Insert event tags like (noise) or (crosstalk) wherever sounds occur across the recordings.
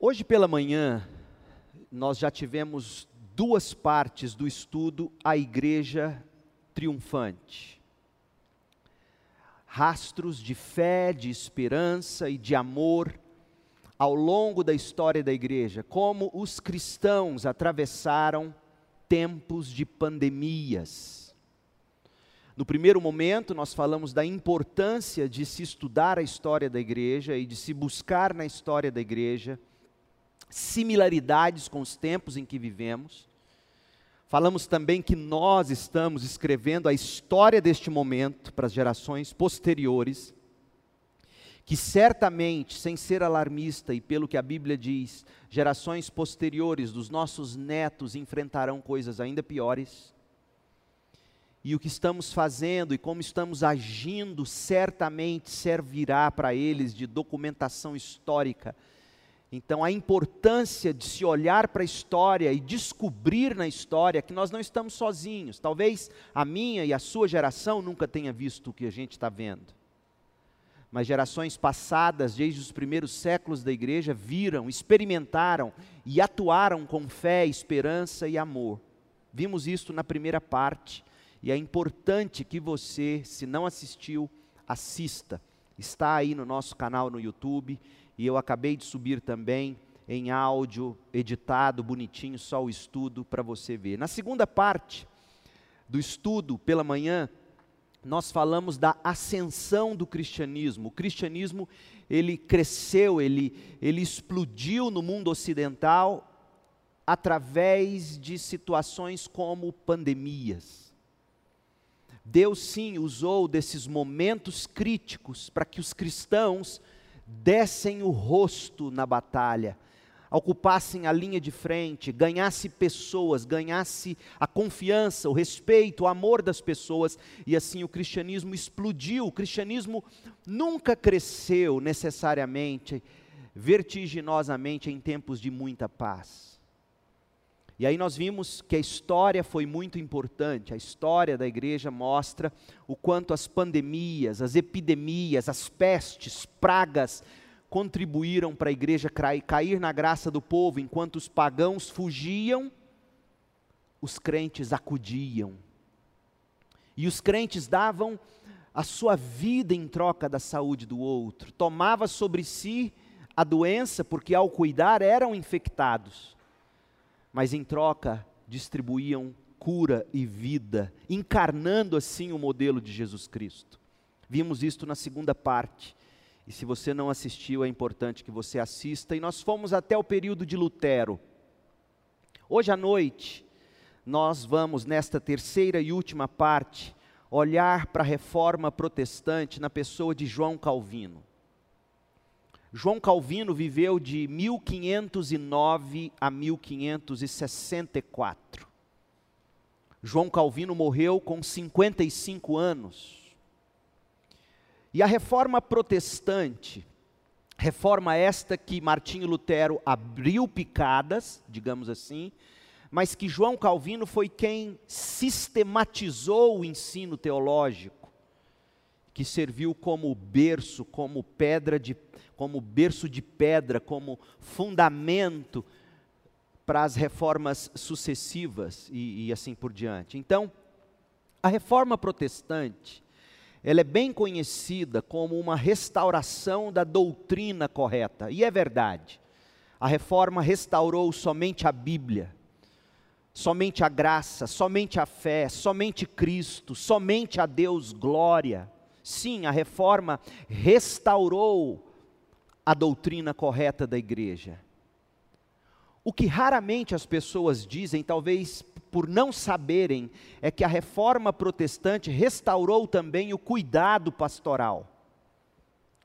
Hoje pela manhã, nós já tivemos duas partes do estudo A Igreja Triunfante. Rastros de fé, de esperança e de amor ao longo da história da igreja, como os cristãos atravessaram tempos de pandemias. No primeiro momento, nós falamos da importância de se estudar a história da igreja e de se buscar na história da igreja similaridades com os tempos em que vivemos. Falamos também que nós estamos escrevendo a história deste momento para as gerações posteriores, que certamente, sem ser alarmista e pelo que a Bíblia diz, gerações posteriores dos nossos netos enfrentarão coisas ainda piores. E o que estamos fazendo e como estamos agindo certamente servirá para eles de documentação histórica então, a importância de se olhar para a história e descobrir na história que nós não estamos sozinhos. Talvez a minha e a sua geração nunca tenha visto o que a gente está vendo. Mas gerações passadas, desde os primeiros séculos da igreja, viram, experimentaram e atuaram com fé, esperança e amor. Vimos isso na primeira parte, e é importante que você, se não assistiu, assista. Está aí no nosso canal no YouTube e eu acabei de subir também em áudio, editado, bonitinho, só o estudo para você ver. Na segunda parte do estudo pela manhã, nós falamos da ascensão do cristianismo. O cristianismo, ele cresceu, ele, ele explodiu no mundo ocidental através de situações como pandemias. Deus sim usou desses momentos críticos para que os cristãos dessem o rosto na batalha, ocupassem a linha de frente, ganhasse pessoas, ganhasse a confiança, o respeito, o amor das pessoas, e assim o cristianismo explodiu. O cristianismo nunca cresceu necessariamente, vertiginosamente em tempos de muita paz. E aí nós vimos que a história foi muito importante. A história da igreja mostra o quanto as pandemias, as epidemias, as pestes, pragas contribuíram para a igreja cair na graça do povo, enquanto os pagãos fugiam, os crentes acudiam. E os crentes davam a sua vida em troca da saúde do outro, tomava sobre si a doença, porque ao cuidar eram infectados mas em troca distribuíam cura e vida, encarnando assim o modelo de Jesus Cristo. Vimos isto na segunda parte. E se você não assistiu, é importante que você assista. E nós fomos até o período de Lutero. Hoje à noite, nós vamos, nesta terceira e última parte, olhar para a reforma protestante na pessoa de João Calvino. João Calvino viveu de 1509 a 1564. João Calvino morreu com 55 anos. E a reforma protestante, reforma esta que Martinho Lutero abriu picadas, digamos assim, mas que João Calvino foi quem sistematizou o ensino teológico que serviu como berço, como pedra de, como berço de pedra, como fundamento para as reformas sucessivas e, e assim por diante. Então, a reforma protestante, ela é bem conhecida como uma restauração da doutrina correta, e é verdade. A reforma restaurou somente a Bíblia, somente a graça, somente a fé, somente Cristo, somente a Deus glória. Sim, a reforma restaurou a doutrina correta da igreja. O que raramente as pessoas dizem, talvez por não saberem, é que a reforma protestante restaurou também o cuidado pastoral.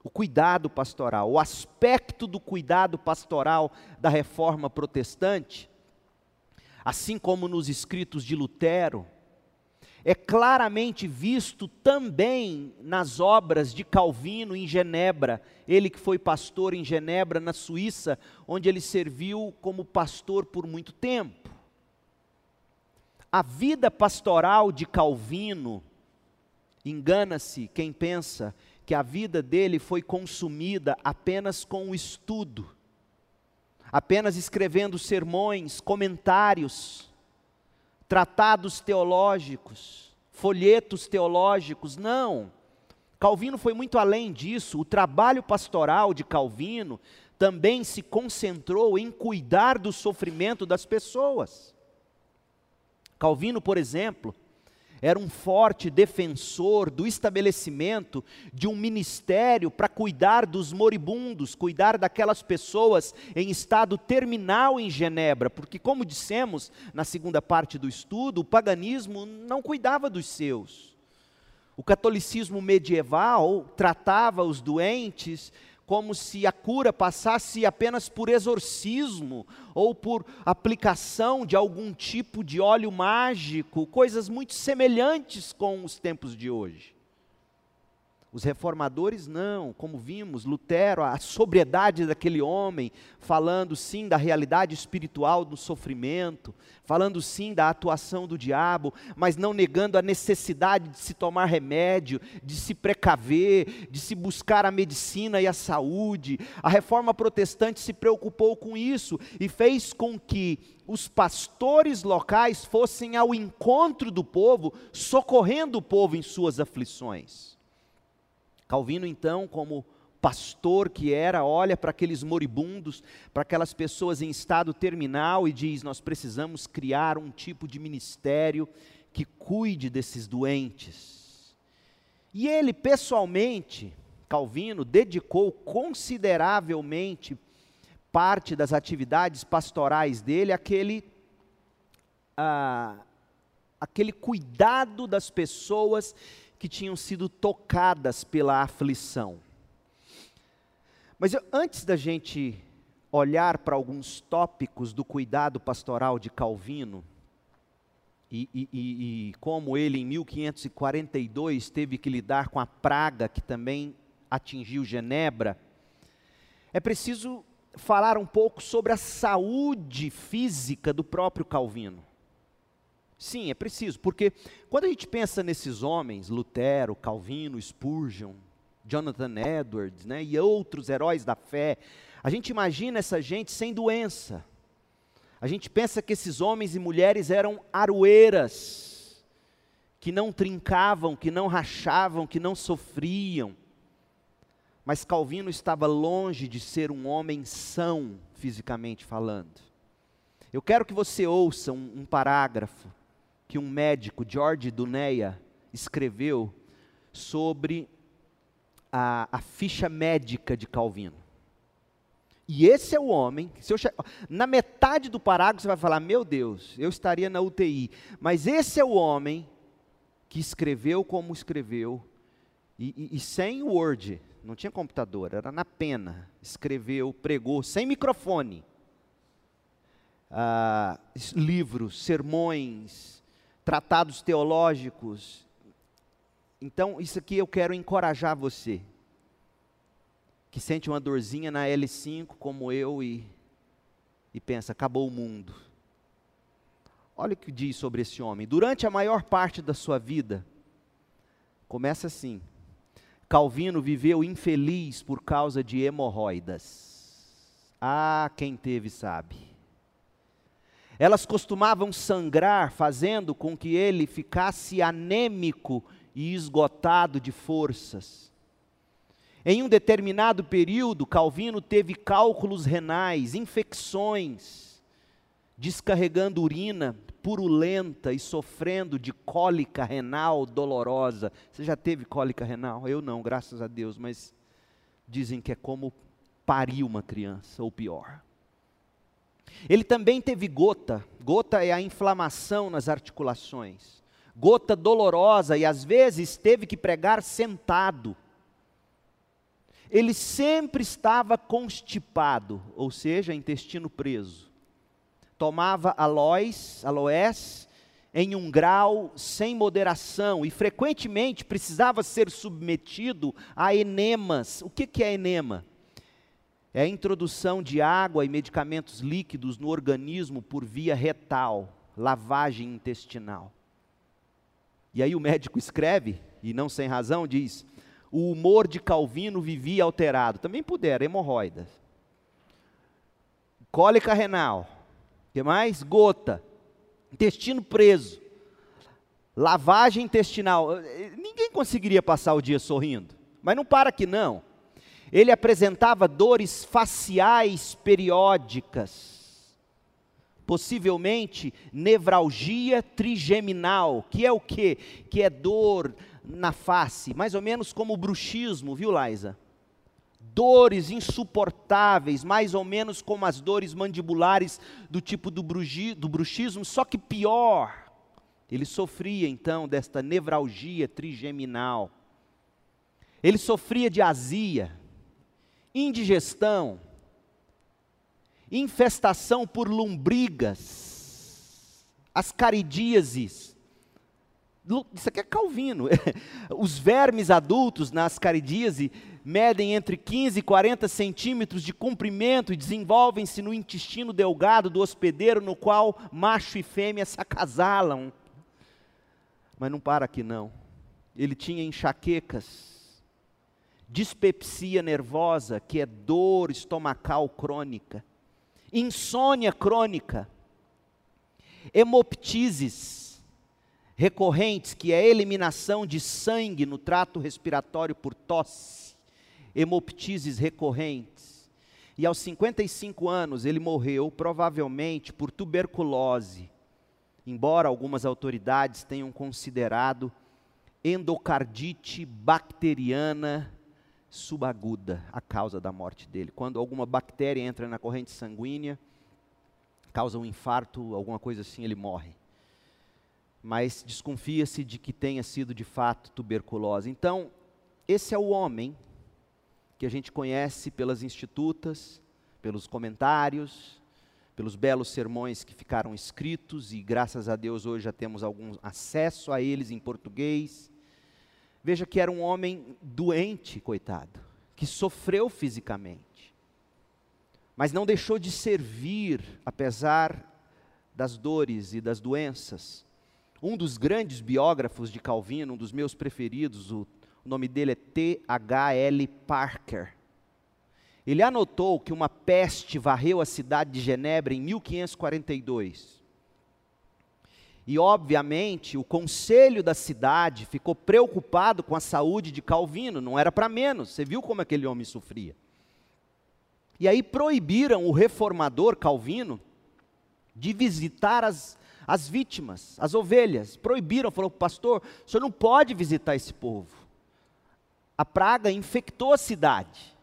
O cuidado pastoral, o aspecto do cuidado pastoral da reforma protestante, assim como nos escritos de Lutero, é claramente visto também nas obras de Calvino em Genebra, ele que foi pastor em Genebra, na Suíça, onde ele serviu como pastor por muito tempo. A vida pastoral de Calvino, engana-se quem pensa que a vida dele foi consumida apenas com o estudo, apenas escrevendo sermões, comentários, tratados teológicos, folhetos teológicos. Não. Calvino foi muito além disso. O trabalho pastoral de Calvino também se concentrou em cuidar do sofrimento das pessoas. Calvino, por exemplo, era um forte defensor do estabelecimento de um ministério para cuidar dos moribundos, cuidar daquelas pessoas em estado terminal em Genebra, porque, como dissemos na segunda parte do estudo, o paganismo não cuidava dos seus. O catolicismo medieval tratava os doentes como se a cura passasse apenas por exorcismo ou por aplicação de algum tipo de óleo mágico, coisas muito semelhantes com os tempos de hoje. Os reformadores não, como vimos, Lutero, a sobriedade daquele homem, falando sim da realidade espiritual do sofrimento, falando sim da atuação do diabo, mas não negando a necessidade de se tomar remédio, de se precaver, de se buscar a medicina e a saúde. A reforma protestante se preocupou com isso e fez com que os pastores locais fossem ao encontro do povo, socorrendo o povo em suas aflições. Calvino, então, como pastor que era, olha para aqueles moribundos, para aquelas pessoas em estado terminal e diz: Nós precisamos criar um tipo de ministério que cuide desses doentes. E ele, pessoalmente, Calvino, dedicou consideravelmente parte das atividades pastorais dele àquele, ah, cuidado das pessoas que tinham sido tocadas pela aflição. Mas eu, antes da gente olhar para alguns tópicos do cuidado pastoral de Calvino, e, e, e, e, como ele em 1542 teve que lidar com a praga que também atingiu Genebra, é preciso falar um pouco sobre a saúde física do próprio Calvino. Sim, é preciso, porque quando a gente pensa nesses homens, Lutero, Calvino, Spurgeon, Jonathan Edwards, né, e outros heróis da fé, a gente imagina essa gente sem doença. A gente pensa que esses homens e mulheres eram aroeiras, que não trincavam, que não rachavam, que não sofriam. Mas Calvino estava longe de ser um homem são, fisicamente falando. Eu quero que você ouça um, um parágrafo que um médico, George Duneia, escreveu sobre a, a ficha médica de Calvino. E esse é o homem, eu, na metade do parágrafo você vai falar, meu Deus, eu estaria na UTI. Mas esse é o homem que escreveu como escreveu, e, e, e sem Word, não tinha computador, era na pena. Escreveu, pregou, sem microfone. Ah, livros, sermões, tratados teológicos. Então, isso aqui eu quero encorajar você, que sente uma dorzinha na L5 como eu e, e pensa: acabou o mundo. Olha o que diz sobre esse homem. Durante a maior parte da sua vida, começa assim: Calvino viveu infeliz por causa de hemorroidas. Ah, quem teve sabe. Elas costumavam sangrar, fazendo com que ele ficasse anêmico e esgotado de forças. Em um determinado período, Calvino teve cálculos renais, infecções, descarregando urina purulenta e sofrendo de cólica renal dolorosa. Você já teve cólica renal? Eu não, graças a Deus, mas dizem que é como parir uma criança, ou pior. Ele também teve gota. Gota é a inflamação nas articulações. Gota dolorosa e às vezes teve que pregar sentado. Ele sempre estava constipado, ou seja, intestino preso. Tomava aloés, aloés em um grau sem moderação e frequentemente precisava ser submetido a enemas. O que, que é enema? É a introdução de água e medicamentos líquidos no organismo por via retal, lavagem intestinal. E aí o médico escreve, e não sem razão, diz: o humor de Calvino vivia alterado. Também puderam, hemorroidas. cólica renal, que mais? Gota, intestino preso, lavagem intestinal. Ninguém conseguiria passar o dia sorrindo, mas não para que não. Ele apresentava dores faciais periódicas, possivelmente nevralgia trigeminal, que é o quê? Que é dor na face, mais ou menos como o bruxismo, viu, Liza? dores insuportáveis, mais ou menos como as dores mandibulares do tipo do, brugi, do bruxismo, só que pior. Ele sofria então desta nevralgia trigeminal. Ele sofria de azia, indigestão, infestação por lombrigas, ascaridíases. Isso aqui é Calvino. (laughs) Os vermes adultos na ascaridíase medem entre 15 e 40 centímetros de comprimento e desenvolvem-se no intestino delgado do hospedeiro, no qual macho e fêmea se acasalam. Mas não para aqui não. Ele tinha enxaquecas, dispepsia nervosa, que é dor estomacal crônica, insônia crônica, hemoptises recorrentes, que é eliminação de sangue no trato respiratório por tosse, hemoptises recorrentes. E aos 55 anos ele morreu, provavelmente por tuberculose, embora algumas autoridades tenham considerado endocardite bacteriana subaguda a causa da morte dele. Quando alguma bactéria entra na corrente sanguínea, causa um infarto, alguma coisa assim, ele morre. Mas desconfia-se de que tenha sido de fato tuberculose. Então, esse é o homem que a gente conhece pelas institutas, pelos comentários, pelos belos sermões que ficaram escritos e graças a Deus hoje já temos algum acesso a eles em português. Veja que era um homem doente, coitado, que sofreu fisicamente, mas não deixou de servir apesar das dores e das doenças. Um dos grandes biógrafos de Calvino, um dos meus preferidos, o nome dele é T.H.L. Parker. Ele anotou que uma peste varreu a cidade de Genebra em 1542. E, obviamente, o conselho da cidade ficou preocupado com a saúde de Calvino, não era para menos, você viu como aquele homem sofria. E aí proibiram o reformador Calvino de visitar as, as vítimas, as ovelhas. Proibiram, falou, pastor, o senhor não pode visitar esse povo a praga infectou a cidade.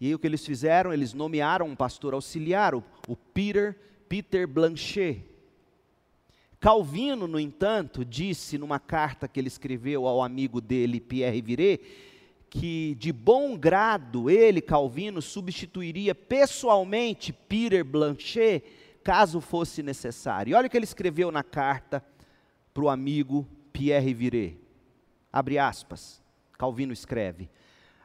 E aí o que eles fizeram? Eles nomearam um pastor auxiliar, o, o Peter, Peter Blanchet. Calvino, no entanto, disse numa carta que ele escreveu ao amigo dele, Pierre Viret, que de bom grado ele, Calvino, substituiria pessoalmente Peter Blanchet, caso fosse necessário. E olha o que ele escreveu na carta para o amigo Pierre Viret. Abre aspas. Calvino escreve: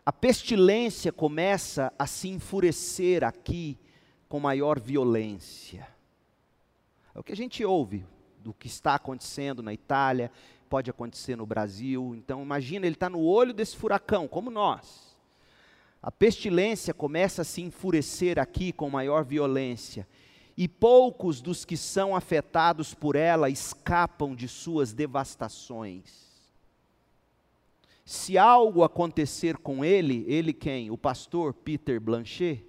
a pestilência começa a se enfurecer aqui com maior violência. É o que a gente ouve do que está acontecendo na Itália, pode acontecer no Brasil. Então, imagina, ele está no olho desse furacão, como nós. A pestilência começa a se enfurecer aqui com maior violência, e poucos dos que são afetados por ela escapam de suas devastações. Se algo acontecer com ele, ele quem? O pastor Peter Blanchet?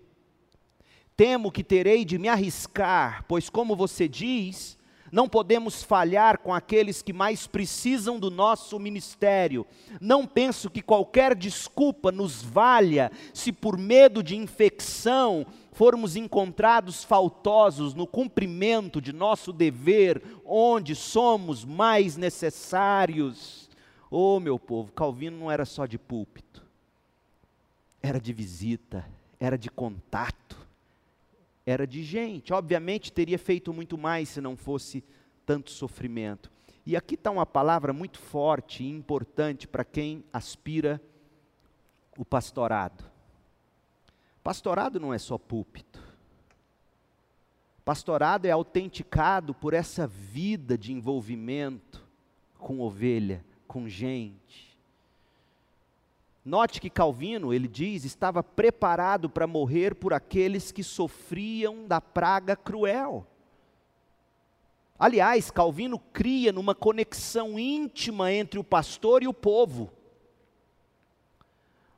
Temo que terei de me arriscar, pois, como você diz, não podemos falhar com aqueles que mais precisam do nosso ministério. Não penso que qualquer desculpa nos valha se, por medo de infecção, formos encontrados faltosos no cumprimento de nosso dever, onde somos mais necessários. Oh, meu povo, Calvino não era só de púlpito, era de visita, era de contato, era de gente. Obviamente teria feito muito mais se não fosse tanto sofrimento. E aqui está uma palavra muito forte e importante para quem aspira o pastorado. Pastorado não é só púlpito. Pastorado é autenticado por essa vida de envolvimento com ovelha, com gente. Note que Calvino, ele diz, estava preparado para morrer por aqueles que sofriam da praga cruel. Aliás, Calvino cria numa conexão íntima entre o pastor e o povo.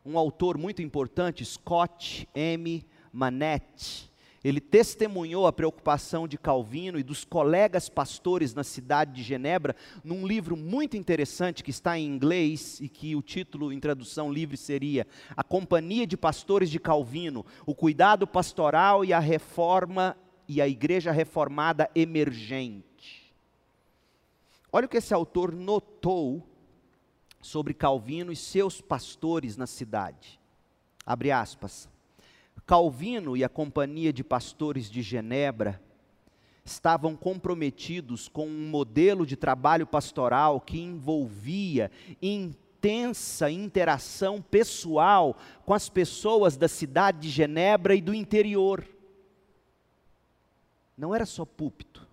Um autor muito importante, Scott M. Manette, ele testemunhou a preocupação de Calvino e dos colegas pastores na cidade de Genebra num livro muito interessante que está em inglês e que o título em tradução livre seria A Companhia de Pastores de Calvino: O Cuidado Pastoral e a Reforma e a Igreja Reformada Emergente. Olha o que esse autor notou sobre Calvino e seus pastores na cidade. Abre aspas. Calvino e a companhia de pastores de Genebra estavam comprometidos com um modelo de trabalho pastoral que envolvia intensa interação pessoal com as pessoas da cidade de Genebra e do interior. Não era só púlpito,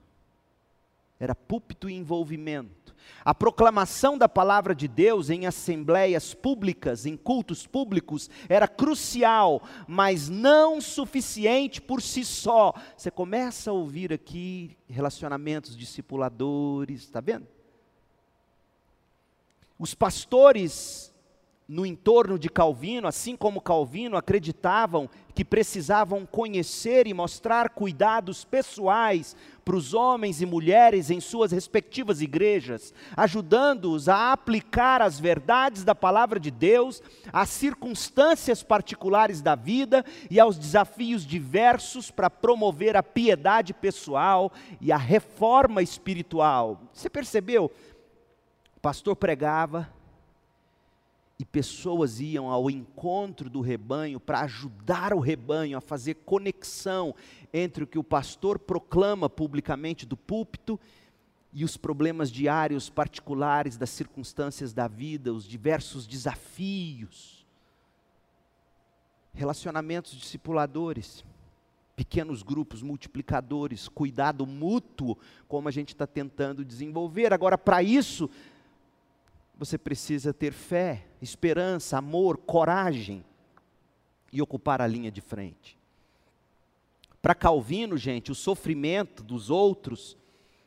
era púlpito e envolvimento. A proclamação da palavra de Deus em assembleias públicas, em cultos públicos, era crucial, mas não suficiente por si só. Você começa a ouvir aqui relacionamentos discipuladores, está vendo? Os pastores no entorno de Calvino, assim como Calvino, acreditavam que precisavam conhecer e mostrar cuidados pessoais para os homens e mulheres em suas respectivas igrejas, ajudando-os a aplicar as verdades da palavra de Deus às circunstâncias particulares da vida e aos desafios diversos para promover a piedade pessoal e a reforma espiritual. Você percebeu? O pastor pregava, e pessoas iam ao encontro do rebanho para ajudar o rebanho a fazer conexão entre o que o pastor proclama publicamente do púlpito e os problemas diários particulares das circunstâncias da vida, os diversos desafios. Relacionamentos discipuladores, pequenos grupos multiplicadores, cuidado mútuo, como a gente está tentando desenvolver. Agora, para isso, você precisa ter fé, esperança, amor, coragem e ocupar a linha de frente. Para Calvino, gente, o sofrimento dos outros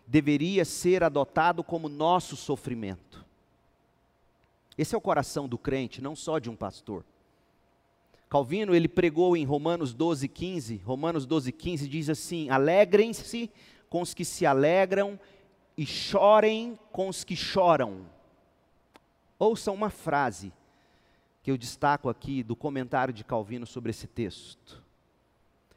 deveria ser adotado como nosso sofrimento. Esse é o coração do crente, não só de um pastor. Calvino, ele pregou em Romanos 12, 15. Romanos 12, 15 diz assim: Alegrem-se com os que se alegram e chorem com os que choram. Ouça uma frase que eu destaco aqui do comentário de Calvino sobre esse texto.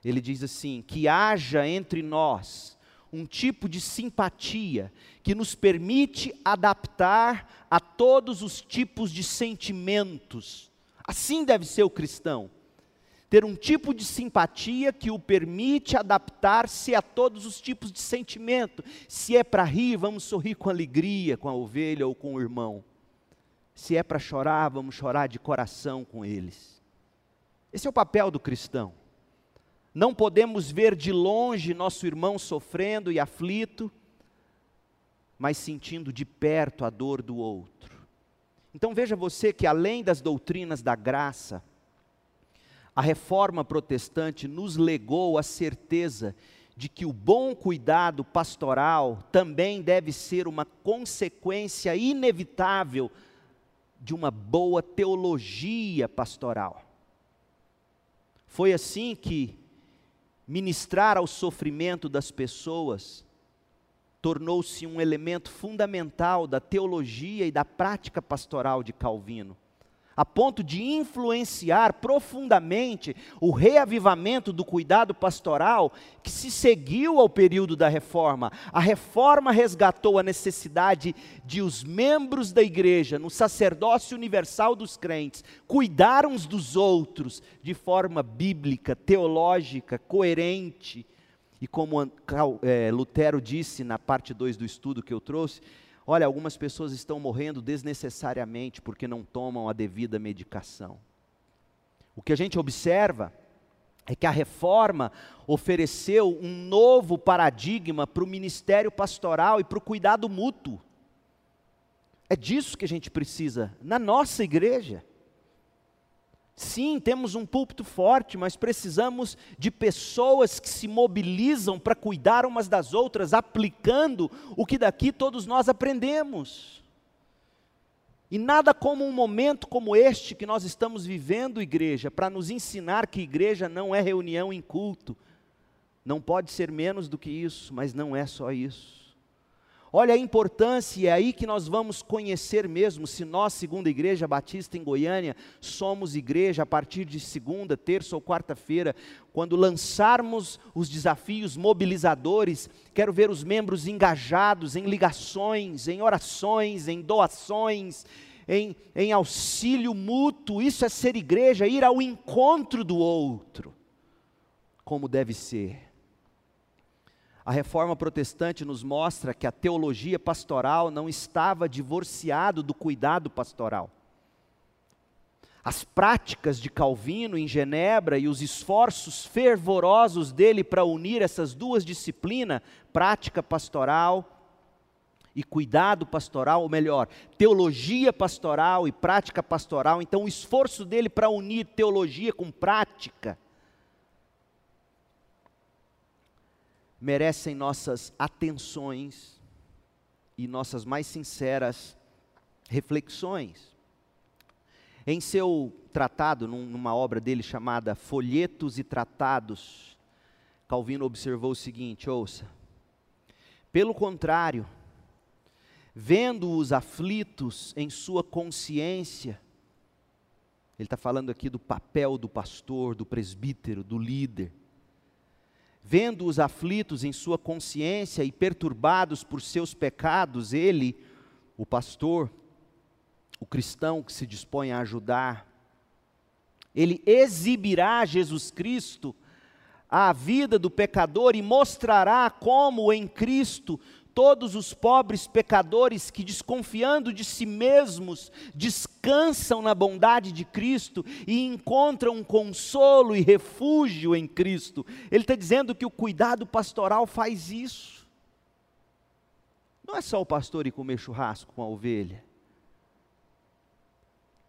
Ele diz assim: que haja entre nós um tipo de simpatia que nos permite adaptar a todos os tipos de sentimentos. Assim deve ser o cristão. Ter um tipo de simpatia que o permite adaptar-se a todos os tipos de sentimento. Se é para rir, vamos sorrir com alegria com a ovelha ou com o irmão. Se é para chorar, vamos chorar de coração com eles. Esse é o papel do cristão. Não podemos ver de longe nosso irmão sofrendo e aflito, mas sentindo de perto a dor do outro. Então veja você que além das doutrinas da graça, a reforma protestante nos legou a certeza de que o bom cuidado pastoral também deve ser uma consequência inevitável de uma boa teologia pastoral. Foi assim que ministrar ao sofrimento das pessoas tornou-se um elemento fundamental da teologia e da prática pastoral de Calvino a ponto de influenciar profundamente o reavivamento do cuidado pastoral que se seguiu ao período da reforma. A reforma resgatou a necessidade de os membros da igreja, no sacerdócio universal dos crentes, cuidar uns dos outros de forma bíblica, teológica, coerente. E como é, Lutero disse na parte 2 do estudo que eu trouxe, Olha, algumas pessoas estão morrendo desnecessariamente porque não tomam a devida medicação. O que a gente observa é que a reforma ofereceu um novo paradigma para o ministério pastoral e para o cuidado mútuo. É disso que a gente precisa na nossa igreja. Sim, temos um púlpito forte, mas precisamos de pessoas que se mobilizam para cuidar umas das outras, aplicando o que daqui todos nós aprendemos. E nada como um momento como este que nós estamos vivendo, igreja, para nos ensinar que igreja não é reunião em culto. Não pode ser menos do que isso, mas não é só isso. Olha a importância, e é aí que nós vamos conhecer mesmo se nós, segunda igreja batista em Goiânia, somos igreja a partir de segunda, terça ou quarta-feira, quando lançarmos os desafios mobilizadores, quero ver os membros engajados em ligações, em orações, em doações, em, em auxílio mútuo. Isso é ser igreja, ir ao encontro do outro, como deve ser. A reforma protestante nos mostra que a teologia pastoral não estava divorciado do cuidado pastoral. As práticas de Calvino em Genebra e os esforços fervorosos dele para unir essas duas disciplinas, prática pastoral e cuidado pastoral, ou melhor, teologia pastoral e prática pastoral. Então, o esforço dele para unir teologia com prática merecem nossas atenções e nossas mais sinceras reflexões. Em seu tratado, numa obra dele chamada Folhetos e Tratados, Calvino observou o seguinte: ouça. Pelo contrário, vendo os aflitos em sua consciência, ele está falando aqui do papel do pastor, do presbítero, do líder vendo os aflitos em sua consciência e perturbados por seus pecados, ele, o pastor, o cristão que se dispõe a ajudar, ele exibirá Jesus Cristo à vida do pecador e mostrará como em Cristo todos os pobres pecadores que, desconfiando de si mesmos, descansam na bondade de Cristo e encontram consolo e refúgio em Cristo. Ele está dizendo que o cuidado pastoral faz isso. Não é só o pastor ir comer churrasco com a ovelha.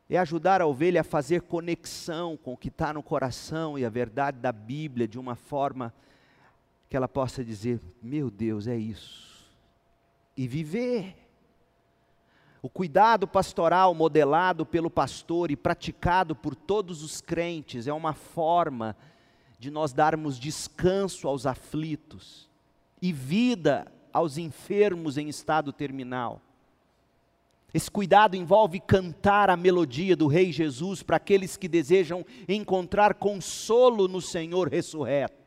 É ajudar a ovelha a fazer conexão com o que está no coração e a verdade da Bíblia de uma forma que ela possa dizer: Meu Deus, é isso e viver. O cuidado pastoral modelado pelo pastor e praticado por todos os crentes é uma forma de nós darmos descanso aos aflitos e vida aos enfermos em estado terminal. Esse cuidado envolve cantar a melodia do Rei Jesus para aqueles que desejam encontrar consolo no Senhor ressurreto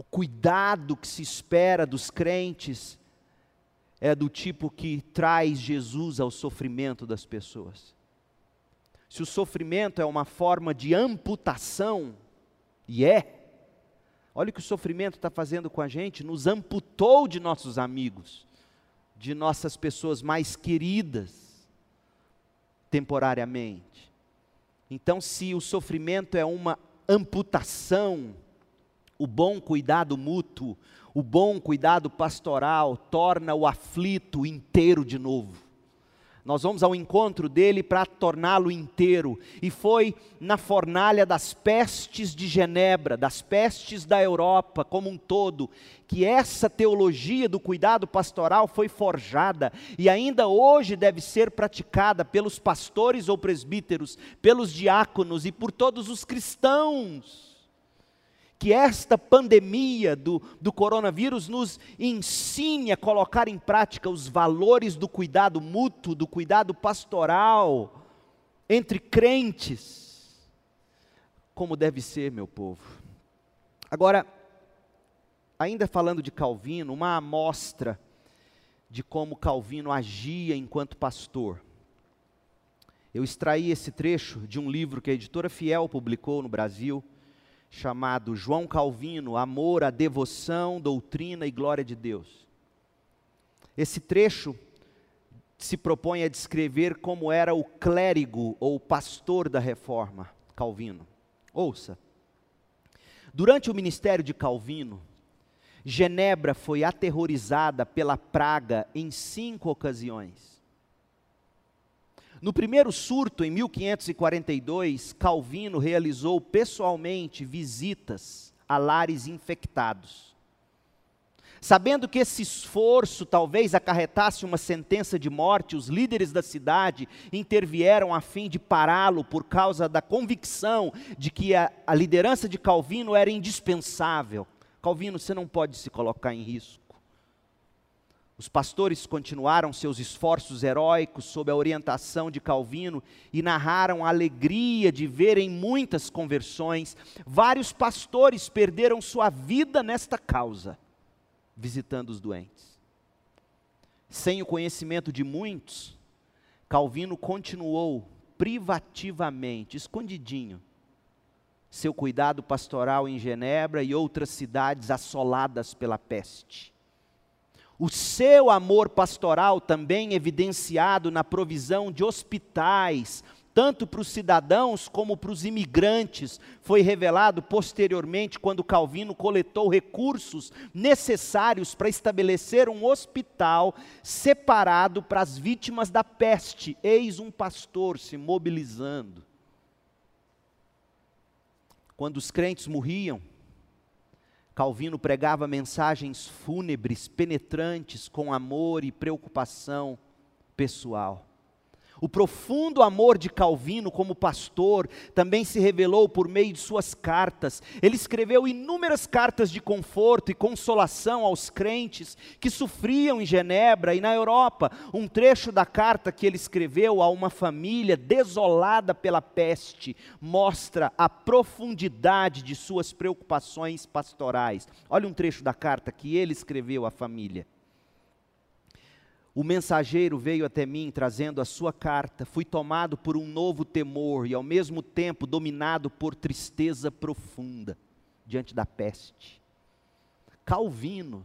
o cuidado que se espera dos crentes é do tipo que traz Jesus ao sofrimento das pessoas. Se o sofrimento é uma forma de amputação, e é, olha o que o sofrimento está fazendo com a gente, nos amputou de nossos amigos, de nossas pessoas mais queridas, temporariamente. Então, se o sofrimento é uma amputação, o bom cuidado mútuo, o bom cuidado pastoral torna o aflito inteiro de novo. Nós vamos ao encontro dele para torná-lo inteiro. E foi na fornalha das pestes de Genebra, das pestes da Europa como um todo, que essa teologia do cuidado pastoral foi forjada e ainda hoje deve ser praticada pelos pastores ou presbíteros, pelos diáconos e por todos os cristãos que esta pandemia do, do coronavírus nos ensine a colocar em prática os valores do cuidado mútuo, do cuidado pastoral entre crentes, como deve ser, meu povo. Agora, ainda falando de Calvino, uma amostra de como Calvino agia enquanto pastor. Eu extraí esse trecho de um livro que a editora Fiel publicou no Brasil chamado João Calvino, Amor, a Devoção, Doutrina e Glória de Deus. Esse trecho se propõe a descrever como era o clérigo ou pastor da reforma, Calvino. Ouça. Durante o ministério de Calvino, Genebra foi aterrorizada pela praga em cinco ocasiões. No primeiro surto, em 1542, Calvino realizou pessoalmente visitas a lares infectados. Sabendo que esse esforço talvez acarretasse uma sentença de morte, os líderes da cidade intervieram a fim de pará-lo por causa da convicção de que a, a liderança de Calvino era indispensável. Calvino, você não pode se colocar em risco. Os pastores continuaram seus esforços heróicos sob a orientação de Calvino e narraram a alegria de verem muitas conversões. Vários pastores perderam sua vida nesta causa, visitando os doentes. Sem o conhecimento de muitos, Calvino continuou privativamente, escondidinho, seu cuidado pastoral em Genebra e outras cidades assoladas pela peste o seu amor pastoral também evidenciado na provisão de hospitais, tanto para os cidadãos como para os imigrantes, foi revelado posteriormente quando Calvino coletou recursos necessários para estabelecer um hospital separado para as vítimas da peste. Eis um pastor se mobilizando. Quando os crentes morriam, Calvino pregava mensagens fúnebres, penetrantes, com amor e preocupação pessoal. O profundo amor de Calvino como pastor também se revelou por meio de suas cartas. Ele escreveu inúmeras cartas de conforto e consolação aos crentes que sofriam em Genebra e na Europa. Um trecho da carta que ele escreveu a uma família desolada pela peste mostra a profundidade de suas preocupações pastorais. Olha um trecho da carta que ele escreveu à família. O mensageiro veio até mim trazendo a sua carta. Fui tomado por um novo temor e, ao mesmo tempo, dominado por tristeza profunda diante da peste. Calvino,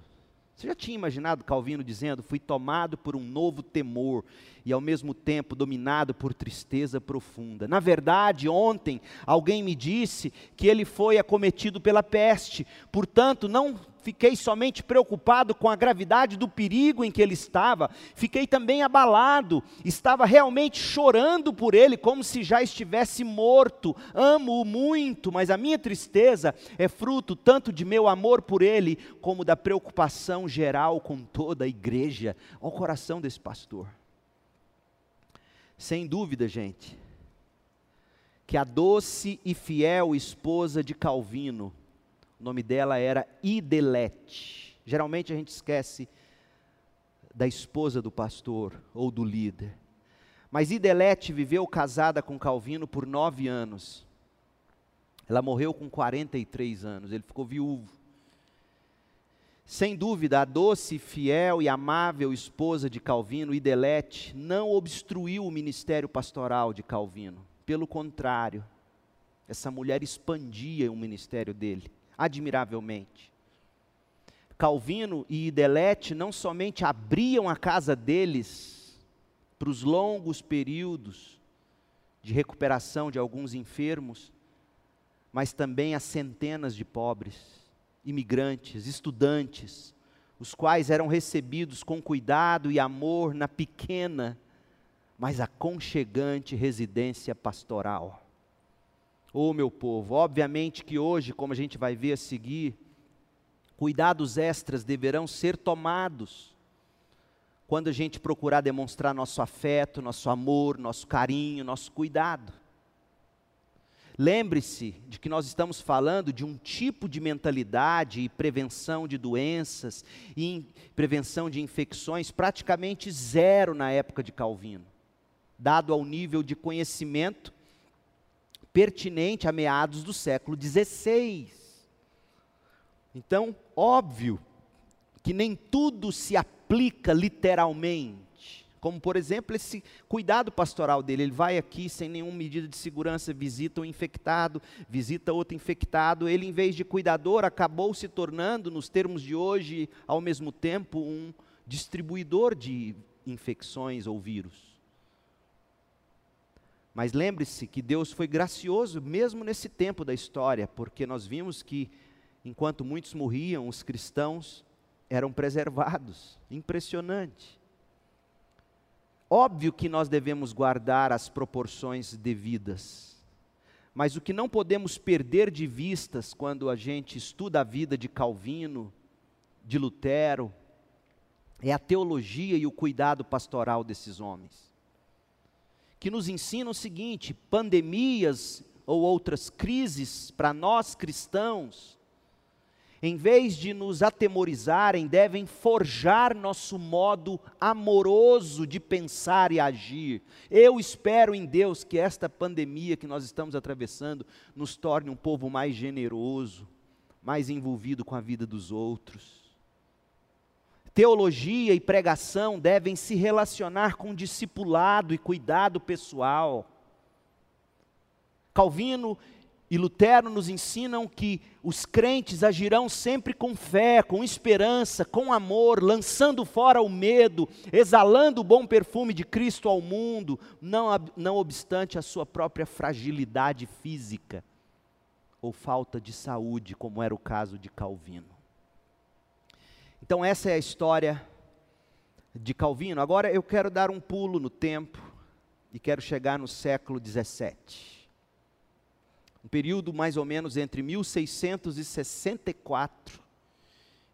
você já tinha imaginado Calvino dizendo: Fui tomado por um novo temor e, ao mesmo tempo, dominado por tristeza profunda? Na verdade, ontem, alguém me disse que ele foi acometido pela peste, portanto, não fiquei somente preocupado com a gravidade do perigo em que ele estava, fiquei também abalado, estava realmente chorando por ele, como se já estivesse morto. Amo-o muito, mas a minha tristeza é fruto tanto de meu amor por ele, como da preocupação geral com toda a igreja. Olha o coração desse pastor. Sem dúvida, gente, que a doce e fiel esposa de Calvino, o nome dela era Idelete. Geralmente a gente esquece da esposa do pastor ou do líder. Mas Idelete viveu casada com Calvino por nove anos. Ela morreu com 43 anos, ele ficou viúvo. Sem dúvida, a doce, fiel e amável esposa de Calvino, Idelete, não obstruiu o ministério pastoral de Calvino. Pelo contrário, essa mulher expandia o ministério dele admiravelmente. Calvino e Idelete não somente abriam a casa deles para os longos períodos de recuperação de alguns enfermos, mas também a centenas de pobres, imigrantes, estudantes, os quais eram recebidos com cuidado e amor na pequena, mas aconchegante residência pastoral. Oh, meu povo, obviamente que hoje, como a gente vai ver a seguir, cuidados extras deverão ser tomados quando a gente procurar demonstrar nosso afeto, nosso amor, nosso carinho, nosso cuidado. Lembre-se de que nós estamos falando de um tipo de mentalidade e prevenção de doenças e prevenção de infecções praticamente zero na época de Calvino, dado ao nível de conhecimento pertinente a meados do século XVI. Então, óbvio que nem tudo se aplica literalmente. Como, por exemplo, esse cuidado pastoral dele. Ele vai aqui sem nenhuma medida de segurança, visita um infectado, visita outro infectado. Ele, em vez de cuidador, acabou se tornando, nos termos de hoje, ao mesmo tempo, um distribuidor de infecções ou vírus. Mas lembre-se que Deus foi gracioso mesmo nesse tempo da história, porque nós vimos que enquanto muitos morriam, os cristãos eram preservados. Impressionante. Óbvio que nós devemos guardar as proporções devidas, mas o que não podemos perder de vistas quando a gente estuda a vida de Calvino, de Lutero, é a teologia e o cuidado pastoral desses homens. Que nos ensinam o seguinte: pandemias ou outras crises para nós cristãos, em vez de nos atemorizarem, devem forjar nosso modo amoroso de pensar e agir. Eu espero em Deus que esta pandemia que nós estamos atravessando nos torne um povo mais generoso, mais envolvido com a vida dos outros Teologia e pregação devem se relacionar com discipulado e cuidado pessoal. Calvino e Lutero nos ensinam que os crentes agirão sempre com fé, com esperança, com amor, lançando fora o medo, exalando o bom perfume de Cristo ao mundo, não, não obstante a sua própria fragilidade física ou falta de saúde, como era o caso de Calvino. Então, essa é a história de Calvino. Agora eu quero dar um pulo no tempo e quero chegar no século XVII. Um período mais ou menos entre 1664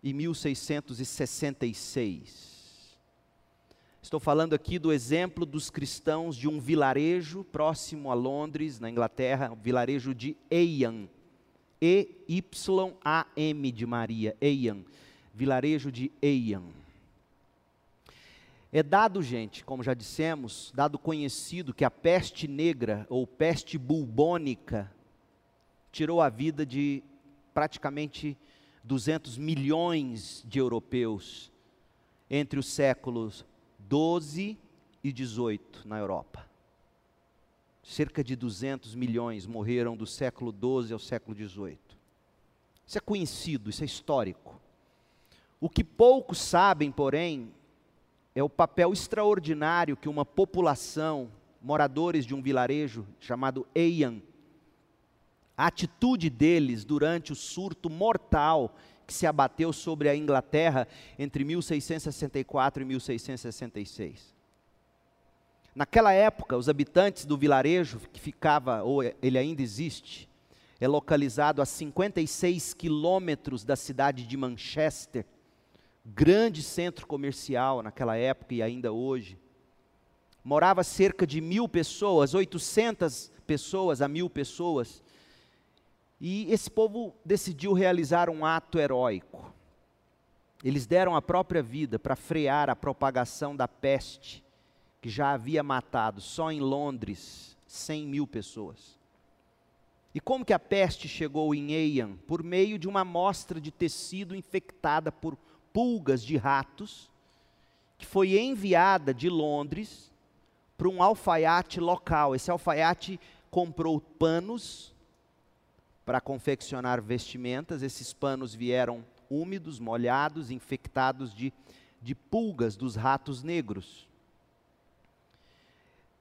e 1666. Estou falando aqui do exemplo dos cristãos de um vilarejo próximo a Londres, na Inglaterra, o vilarejo de Eyam. E-Y-A-M de Maria, Eyam vilarejo de Eian. É dado, gente, como já dissemos, dado conhecido que a peste negra ou peste bubônica tirou a vida de praticamente 200 milhões de europeus entre os séculos 12 e 18 na Europa. Cerca de 200 milhões morreram do século 12 ao século 18. Isso é conhecido, isso é histórico. O que poucos sabem, porém, é o papel extraordinário que uma população, moradores de um vilarejo chamado Eian, a atitude deles durante o surto mortal que se abateu sobre a Inglaterra entre 1664 e 1666. Naquela época, os habitantes do vilarejo, que ficava, ou ele ainda existe, é localizado a 56 quilômetros da cidade de Manchester, grande centro comercial naquela época e ainda hoje. Morava cerca de mil pessoas, 800 pessoas a mil pessoas. E esse povo decidiu realizar um ato heróico. Eles deram a própria vida para frear a propagação da peste, que já havia matado só em Londres 100 mil pessoas. E como que a peste chegou em Eian? Por meio de uma amostra de tecido infectada por pulgas de ratos, que foi enviada de Londres para um alfaiate local. Esse alfaiate comprou panos para confeccionar vestimentas, esses panos vieram úmidos, molhados, infectados de, de pulgas dos ratos negros.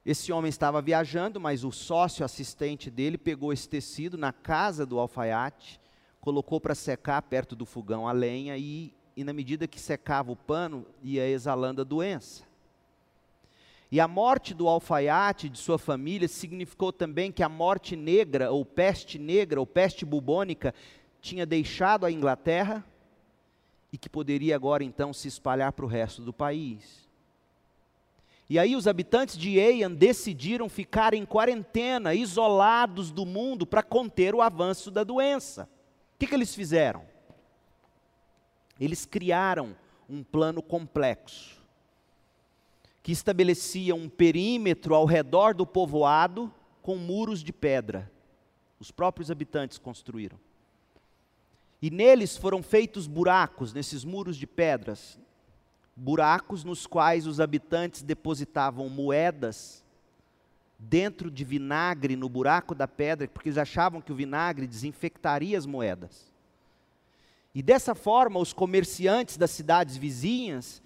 Esse homem estava viajando, mas o sócio assistente dele pegou esse tecido na casa do alfaiate, colocou para secar perto do fogão a lenha e e na medida que secava o pano, ia exalando a doença. E a morte do alfaiate de sua família significou também que a morte negra, ou peste negra, ou peste bubônica, tinha deixado a Inglaterra e que poderia agora então se espalhar para o resto do país. E aí os habitantes de Eian decidiram ficar em quarentena, isolados do mundo, para conter o avanço da doença. O que, que eles fizeram? Eles criaram um plano complexo que estabelecia um perímetro ao redor do povoado com muros de pedra. Os próprios habitantes construíram. E neles foram feitos buracos, nesses muros de pedras, buracos nos quais os habitantes depositavam moedas dentro de vinagre no buraco da pedra, porque eles achavam que o vinagre desinfectaria as moedas. E dessa forma, os comerciantes das cidades vizinhas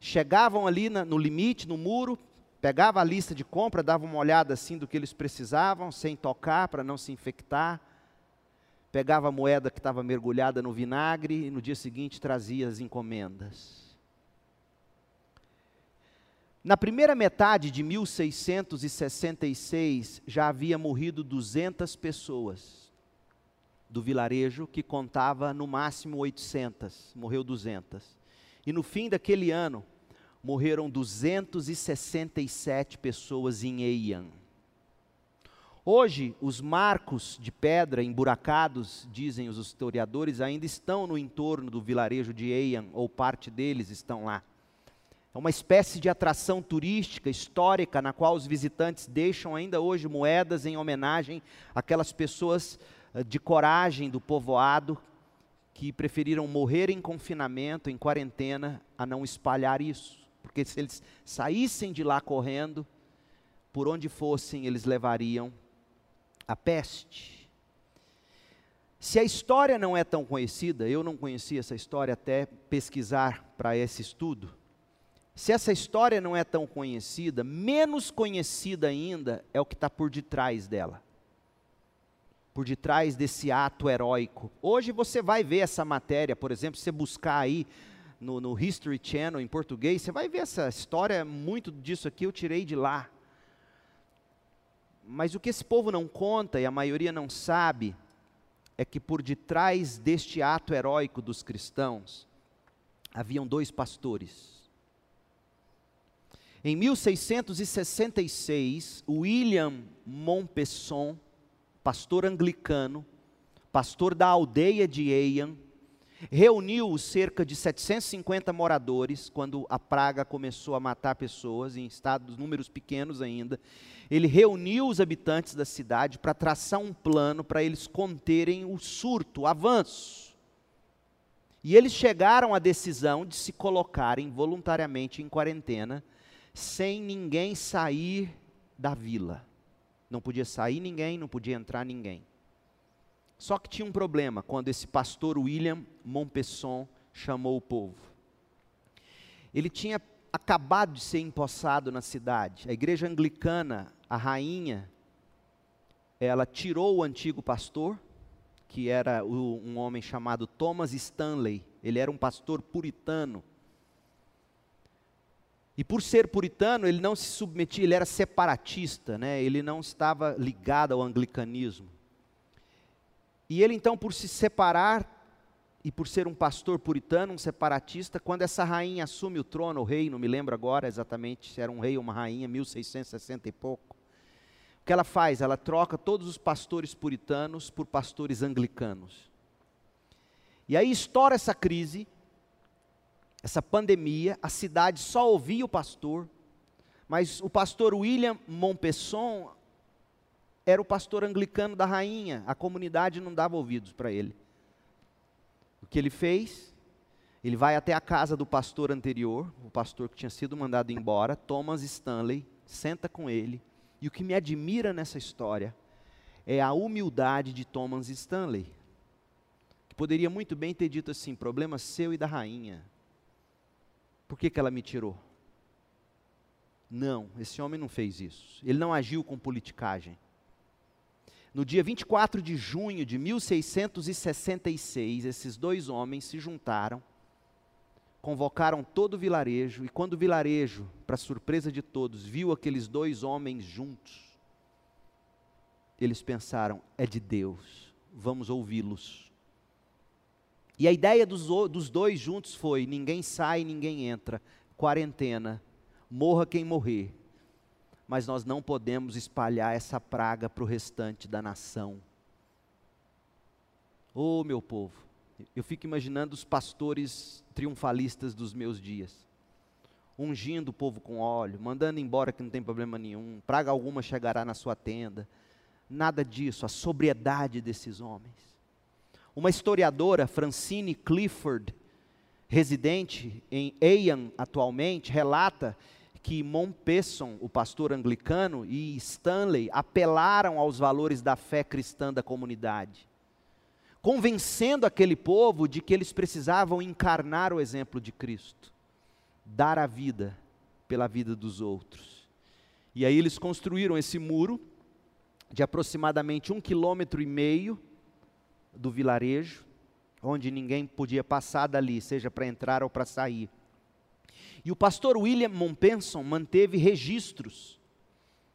chegavam ali na, no limite, no muro, pegavam a lista de compra, davam uma olhada assim do que eles precisavam, sem tocar, para não se infectar. Pegava a moeda que estava mergulhada no vinagre e no dia seguinte trazia as encomendas. Na primeira metade de 1666, já havia morrido 200 pessoas do vilarejo, que contava no máximo 800, morreu 200. E no fim daquele ano, morreram 267 pessoas em Eian. Hoje, os marcos de pedra emburacados, dizem os historiadores, ainda estão no entorno do vilarejo de Eian, ou parte deles estão lá. É uma espécie de atração turística, histórica, na qual os visitantes deixam ainda hoje moedas em homenagem àquelas pessoas eh, de coragem do povoado que preferiram morrer em confinamento, em quarentena, a não espalhar isso. Porque se eles saíssem de lá correndo, por onde fossem, eles levariam a peste. Se a história não é tão conhecida, eu não conhecia essa história até pesquisar para esse estudo. Se essa história não é tão conhecida, menos conhecida ainda é o que está por detrás dela. Por detrás desse ato heróico. Hoje você vai ver essa matéria, por exemplo, se você buscar aí no, no History Channel em português, você vai ver essa história, muito disso aqui eu tirei de lá. Mas o que esse povo não conta e a maioria não sabe é que por detrás deste ato heróico dos cristãos haviam dois pastores. Em 1666, William Montpesson, pastor anglicano, pastor da aldeia de Eian, reuniu cerca de 750 moradores quando a praga começou a matar pessoas em estados números pequenos ainda. Ele reuniu os habitantes da cidade para traçar um plano para eles conterem o surto, o avanço. E eles chegaram à decisão de se colocarem voluntariamente em quarentena, sem ninguém sair da vila. Não podia sair ninguém, não podia entrar ninguém. Só que tinha um problema quando esse pastor William Montpesson chamou o povo. Ele tinha acabado de ser empossado na cidade. A igreja anglicana, a rainha, ela tirou o antigo pastor, que era um homem chamado Thomas Stanley. Ele era um pastor puritano. E por ser puritano, ele não se submetia, ele era separatista, né? ele não estava ligado ao anglicanismo. E ele então, por se separar e por ser um pastor puritano, um separatista, quando essa rainha assume o trono, o rei, não me lembro agora exatamente se era um rei ou uma rainha, 1660 e pouco. O que ela faz? Ela troca todos os pastores puritanos por pastores anglicanos. E aí estoura essa crise, essa pandemia, a cidade só ouvia o pastor, mas o pastor William Montpesson era o pastor anglicano da rainha, a comunidade não dava ouvidos para ele. O que ele fez? Ele vai até a casa do pastor anterior, o pastor que tinha sido mandado embora, Thomas Stanley, senta com ele. E o que me admira nessa história é a humildade de Thomas Stanley, que poderia muito bem ter dito assim: problema seu e da rainha. Por que, que ela me tirou? Não, esse homem não fez isso. Ele não agiu com politicagem. No dia 24 de junho de 1666, esses dois homens se juntaram, convocaram todo o vilarejo, e quando o vilarejo, para surpresa de todos, viu aqueles dois homens juntos, eles pensaram: é de Deus, vamos ouvi-los. E a ideia dos, dos dois juntos foi: ninguém sai, ninguém entra, quarentena, morra quem morrer mas nós não podemos espalhar essa praga para o restante da nação. Oh, meu povo, eu fico imaginando os pastores triunfalistas dos meus dias, ungindo o povo com óleo, mandando embora que não tem problema nenhum, praga alguma chegará na sua tenda. Nada disso, a sobriedade desses homens. Uma historiadora, Francine Clifford, residente em Eian atualmente, relata que Montpesson, o pastor anglicano, e Stanley apelaram aos valores da fé cristã da comunidade, convencendo aquele povo de que eles precisavam encarnar o exemplo de Cristo, dar a vida pela vida dos outros. E aí eles construíram esse muro de aproximadamente um quilômetro e meio do vilarejo, onde ninguém podia passar dali, seja para entrar ou para sair. E o pastor William Monpenson manteve registros.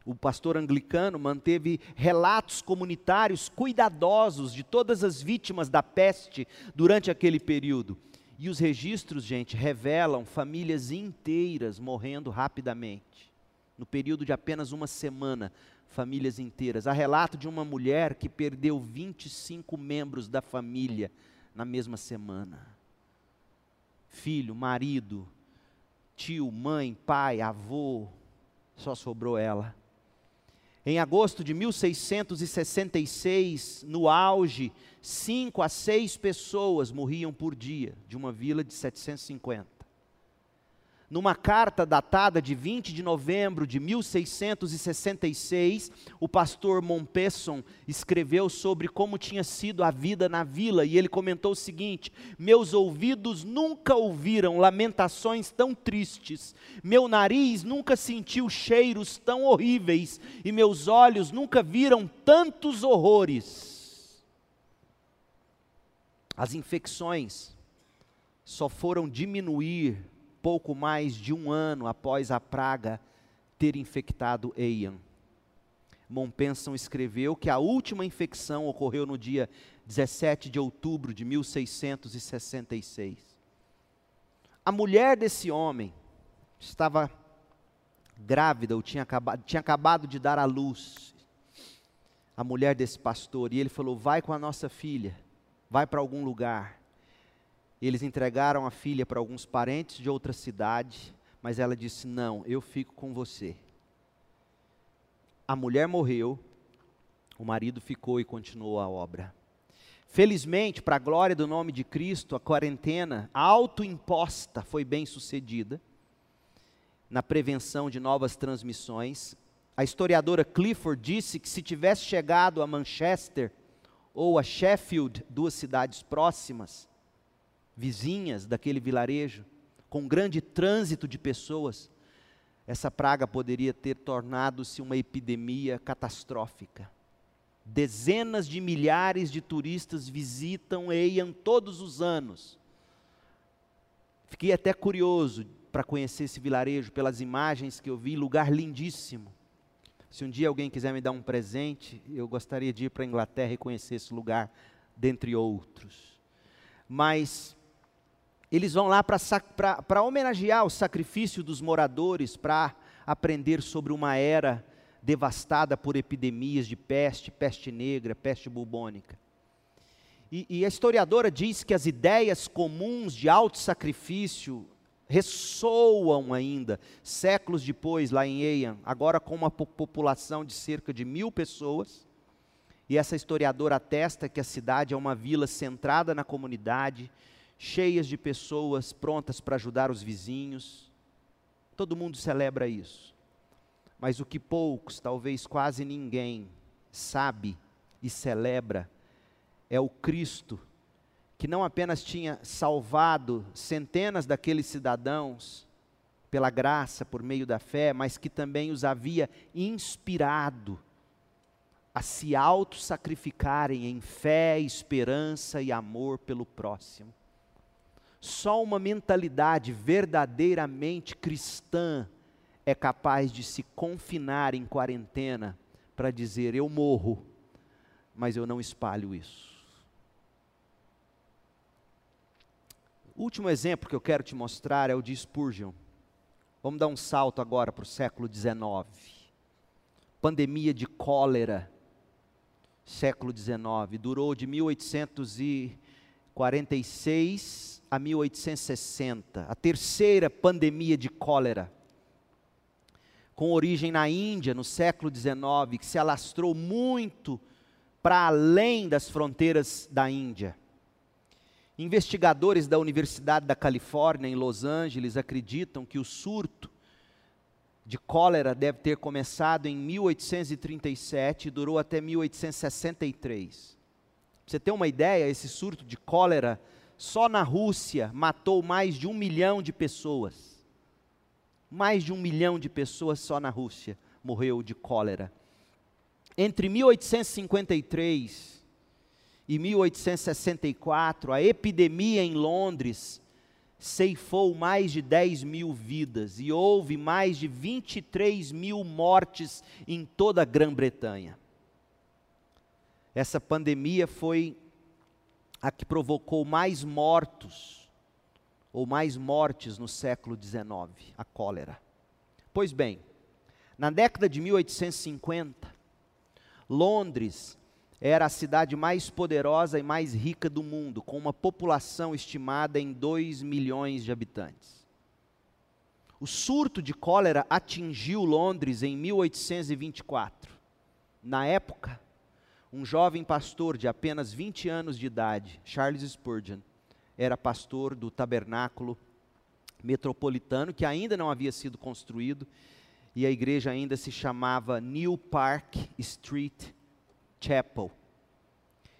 O pastor anglicano manteve relatos comunitários cuidadosos de todas as vítimas da peste durante aquele período. E os registros, gente, revelam famílias inteiras morrendo rapidamente. No período de apenas uma semana, famílias inteiras. Há relato de uma mulher que perdeu 25 membros da família na mesma semana. Filho, marido, tio, mãe, pai, avô, só sobrou ela. Em agosto de 1666, no auge, cinco a seis pessoas morriam por dia, de uma vila de 750 numa carta datada de 20 de novembro de 1666, o pastor Montpesson escreveu sobre como tinha sido a vida na vila e ele comentou o seguinte: Meus ouvidos nunca ouviram lamentações tão tristes, meu nariz nunca sentiu cheiros tão horríveis e meus olhos nunca viram tantos horrores. As infecções só foram diminuir pouco mais de um ano após a praga ter infectado Eian. Monpenson escreveu que a última infecção ocorreu no dia 17 de outubro de 1666. A mulher desse homem estava grávida, ou tinha acabado, tinha acabado de dar à luz. A mulher desse pastor, e ele falou: Vai com a nossa filha, vai para algum lugar. Eles entregaram a filha para alguns parentes de outra cidade, mas ela disse: Não, eu fico com você. A mulher morreu, o marido ficou e continuou a obra. Felizmente, para a glória do nome de Cristo, a quarentena autoimposta foi bem sucedida na prevenção de novas transmissões. A historiadora Clifford disse que se tivesse chegado a Manchester ou a Sheffield, duas cidades próximas, vizinhas daquele vilarejo, com grande trânsito de pessoas, essa praga poderia ter tornado-se uma epidemia catastrófica. Dezenas de milhares de turistas visitam Eian todos os anos. Fiquei até curioso para conhecer esse vilarejo pelas imagens que eu vi, lugar lindíssimo. Se um dia alguém quiser me dar um presente, eu gostaria de ir para a Inglaterra e conhecer esse lugar, dentre outros. Mas eles vão lá para homenagear o sacrifício dos moradores, para aprender sobre uma era devastada por epidemias de peste, peste negra, peste bubônica. E, e a historiadora diz que as ideias comuns de alto sacrifício ressoam ainda, séculos depois, lá em Eian, agora com uma população de cerca de mil pessoas. E essa historiadora atesta que a cidade é uma vila centrada na comunidade, cheias de pessoas prontas para ajudar os vizinhos. Todo mundo celebra isso. Mas o que poucos, talvez quase ninguém, sabe e celebra é o Cristo, que não apenas tinha salvado centenas daqueles cidadãos pela graça, por meio da fé, mas que também os havia inspirado a se auto-sacrificarem em fé, esperança e amor pelo próximo. Só uma mentalidade verdadeiramente cristã é capaz de se confinar em quarentena para dizer: eu morro, mas eu não espalho isso. O último exemplo que eu quero te mostrar é o de Spurgeon. Vamos dar um salto agora para o século XIX. Pandemia de cólera, século XIX, durou de 1846 a 1860, a terceira pandemia de cólera, com origem na Índia no século XIX, que se alastrou muito para além das fronteiras da Índia. Investigadores da Universidade da Califórnia, em Los Angeles, acreditam que o surto de cólera deve ter começado em 1837 e durou até 1863. Pra você ter uma ideia, esse surto de cólera só na Rússia matou mais de um milhão de pessoas. Mais de um milhão de pessoas só na Rússia morreu de cólera. Entre 1853 e 1864, a epidemia em Londres ceifou mais de 10 mil vidas e houve mais de 23 mil mortes em toda a Grã-Bretanha. Essa pandemia foi a que provocou mais mortos, ou mais mortes no século XIX, a cólera. Pois bem, na década de 1850, Londres era a cidade mais poderosa e mais rica do mundo, com uma população estimada em 2 milhões de habitantes. O surto de cólera atingiu Londres em 1824. Na época, um jovem pastor de apenas 20 anos de idade, Charles Spurgeon, era pastor do tabernáculo metropolitano, que ainda não havia sido construído, e a igreja ainda se chamava New Park Street Chapel.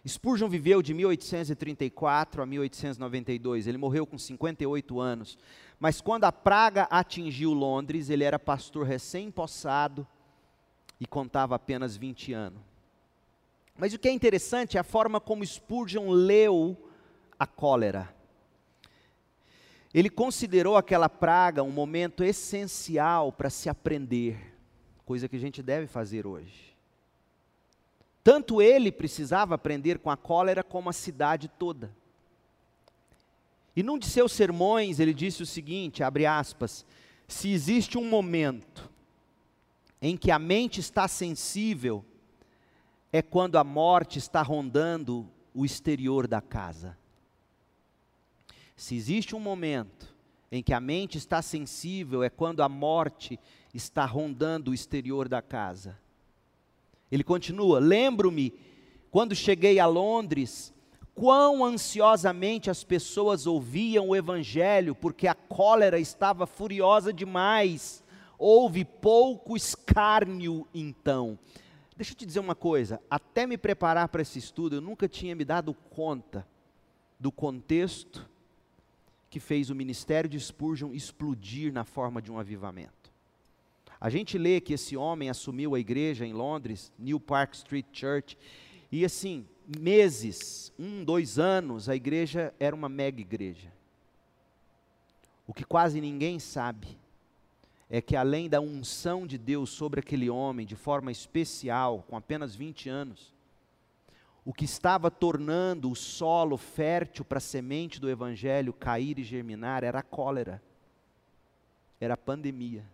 Spurgeon viveu de 1834 a 1892, ele morreu com 58 anos. Mas quando a praga atingiu Londres, ele era pastor recém-possado e contava apenas 20 anos. Mas o que é interessante é a forma como Spurgeon leu a cólera. Ele considerou aquela praga um momento essencial para se aprender, coisa que a gente deve fazer hoje. Tanto ele precisava aprender com a cólera, como a cidade toda. E num de seus sermões, ele disse o seguinte: abre aspas, se existe um momento em que a mente está sensível, é quando a morte está rondando o exterior da casa. Se existe um momento em que a mente está sensível, é quando a morte está rondando o exterior da casa. Ele continua: Lembro-me, quando cheguei a Londres, quão ansiosamente as pessoas ouviam o Evangelho, porque a cólera estava furiosa demais. Houve pouco escárnio então. Deixa eu te dizer uma coisa: até me preparar para esse estudo, eu nunca tinha me dado conta do contexto que fez o ministério de Spurgeon explodir na forma de um avivamento. A gente lê que esse homem assumiu a igreja em Londres, New Park Street Church, e assim, meses, um, dois anos, a igreja era uma mega igreja. O que quase ninguém sabe é que além da unção de Deus sobre aquele homem de forma especial, com apenas 20 anos, o que estava tornando o solo fértil para a semente do evangelho cair e germinar era a cólera, era a pandemia.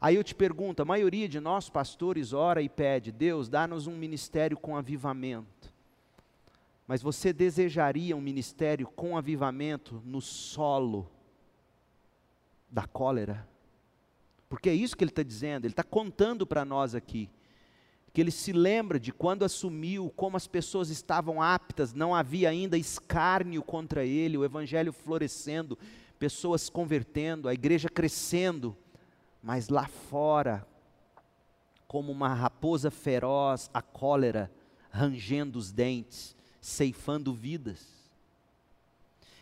Aí eu te pergunto: a maioria de nós pastores ora e pede, Deus, dá-nos um ministério com avivamento. Mas você desejaria um ministério com avivamento no solo da cólera? Porque é isso que ele está dizendo, ele está contando para nós aqui. Que ele se lembra de quando assumiu, como as pessoas estavam aptas, não havia ainda escárnio contra ele, o evangelho florescendo, pessoas convertendo, a igreja crescendo mas lá fora, como uma raposa feroz, a cólera, rangendo os dentes, ceifando vidas.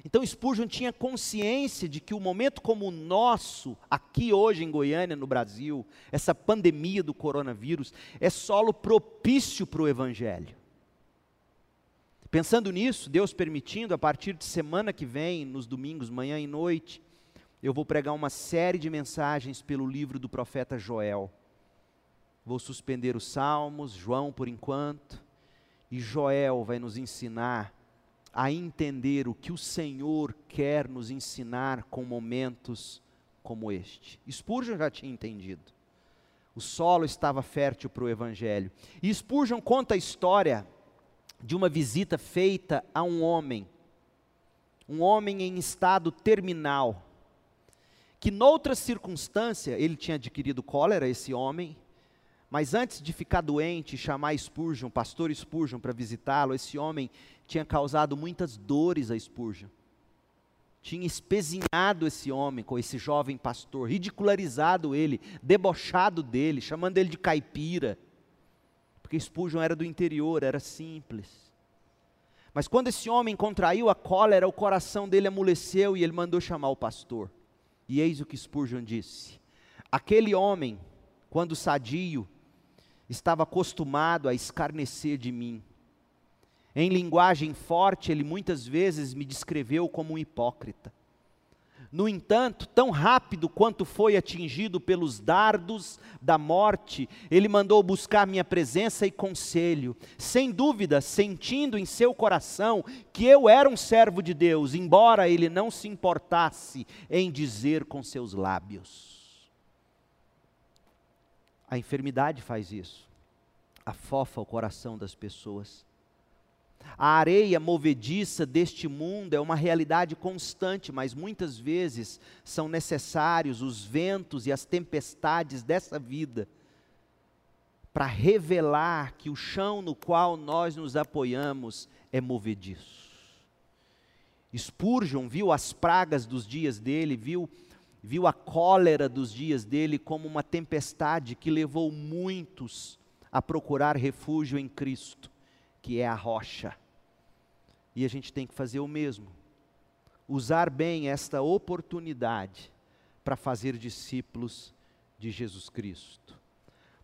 Então Spurgeon tinha consciência de que o momento como o nosso, aqui hoje em Goiânia, no Brasil, essa pandemia do coronavírus, é solo propício para o Evangelho. Pensando nisso, Deus permitindo, a partir de semana que vem, nos domingos, manhã e noite, eu vou pregar uma série de mensagens pelo livro do profeta Joel. Vou suspender os Salmos, João por enquanto, e Joel vai nos ensinar a entender o que o Senhor quer nos ensinar com momentos como este. Spurgeon já tinha entendido. O solo estava fértil para o Evangelho. E Spurgeon conta a história de uma visita feita a um homem, um homem em estado terminal que noutra circunstância ele tinha adquirido cólera, esse homem, mas antes de ficar doente, chamar Spurgeon, pastor Spurgeon, para visitá-lo, esse homem tinha causado muitas dores a Spurgeon. Tinha espezinhado esse homem com esse jovem pastor, ridicularizado ele, debochado dele, chamando ele de caipira. Porque Spurgeon era do interior, era simples. Mas quando esse homem contraiu a cólera, o coração dele amoleceu e ele mandou chamar o pastor. E eis o que Spurgeon disse: Aquele homem, quando sadio, estava acostumado a escarnecer de mim. Em linguagem forte, ele muitas vezes me descreveu como um hipócrita. No entanto, tão rápido quanto foi atingido pelos dardos da morte, ele mandou buscar minha presença e conselho, sem dúvida, sentindo em seu coração que eu era um servo de Deus, embora ele não se importasse em dizer com seus lábios. A enfermidade faz isso, afofa o coração das pessoas. A areia movediça deste mundo é uma realidade constante, mas muitas vezes são necessários os ventos e as tempestades dessa vida para revelar que o chão no qual nós nos apoiamos é movediço. Spurgeon viu as pragas dos dias dele, viu, viu a cólera dos dias dele como uma tempestade que levou muitos a procurar refúgio em Cristo, que é a rocha. E a gente tem que fazer o mesmo. Usar bem esta oportunidade para fazer discípulos de Jesus Cristo.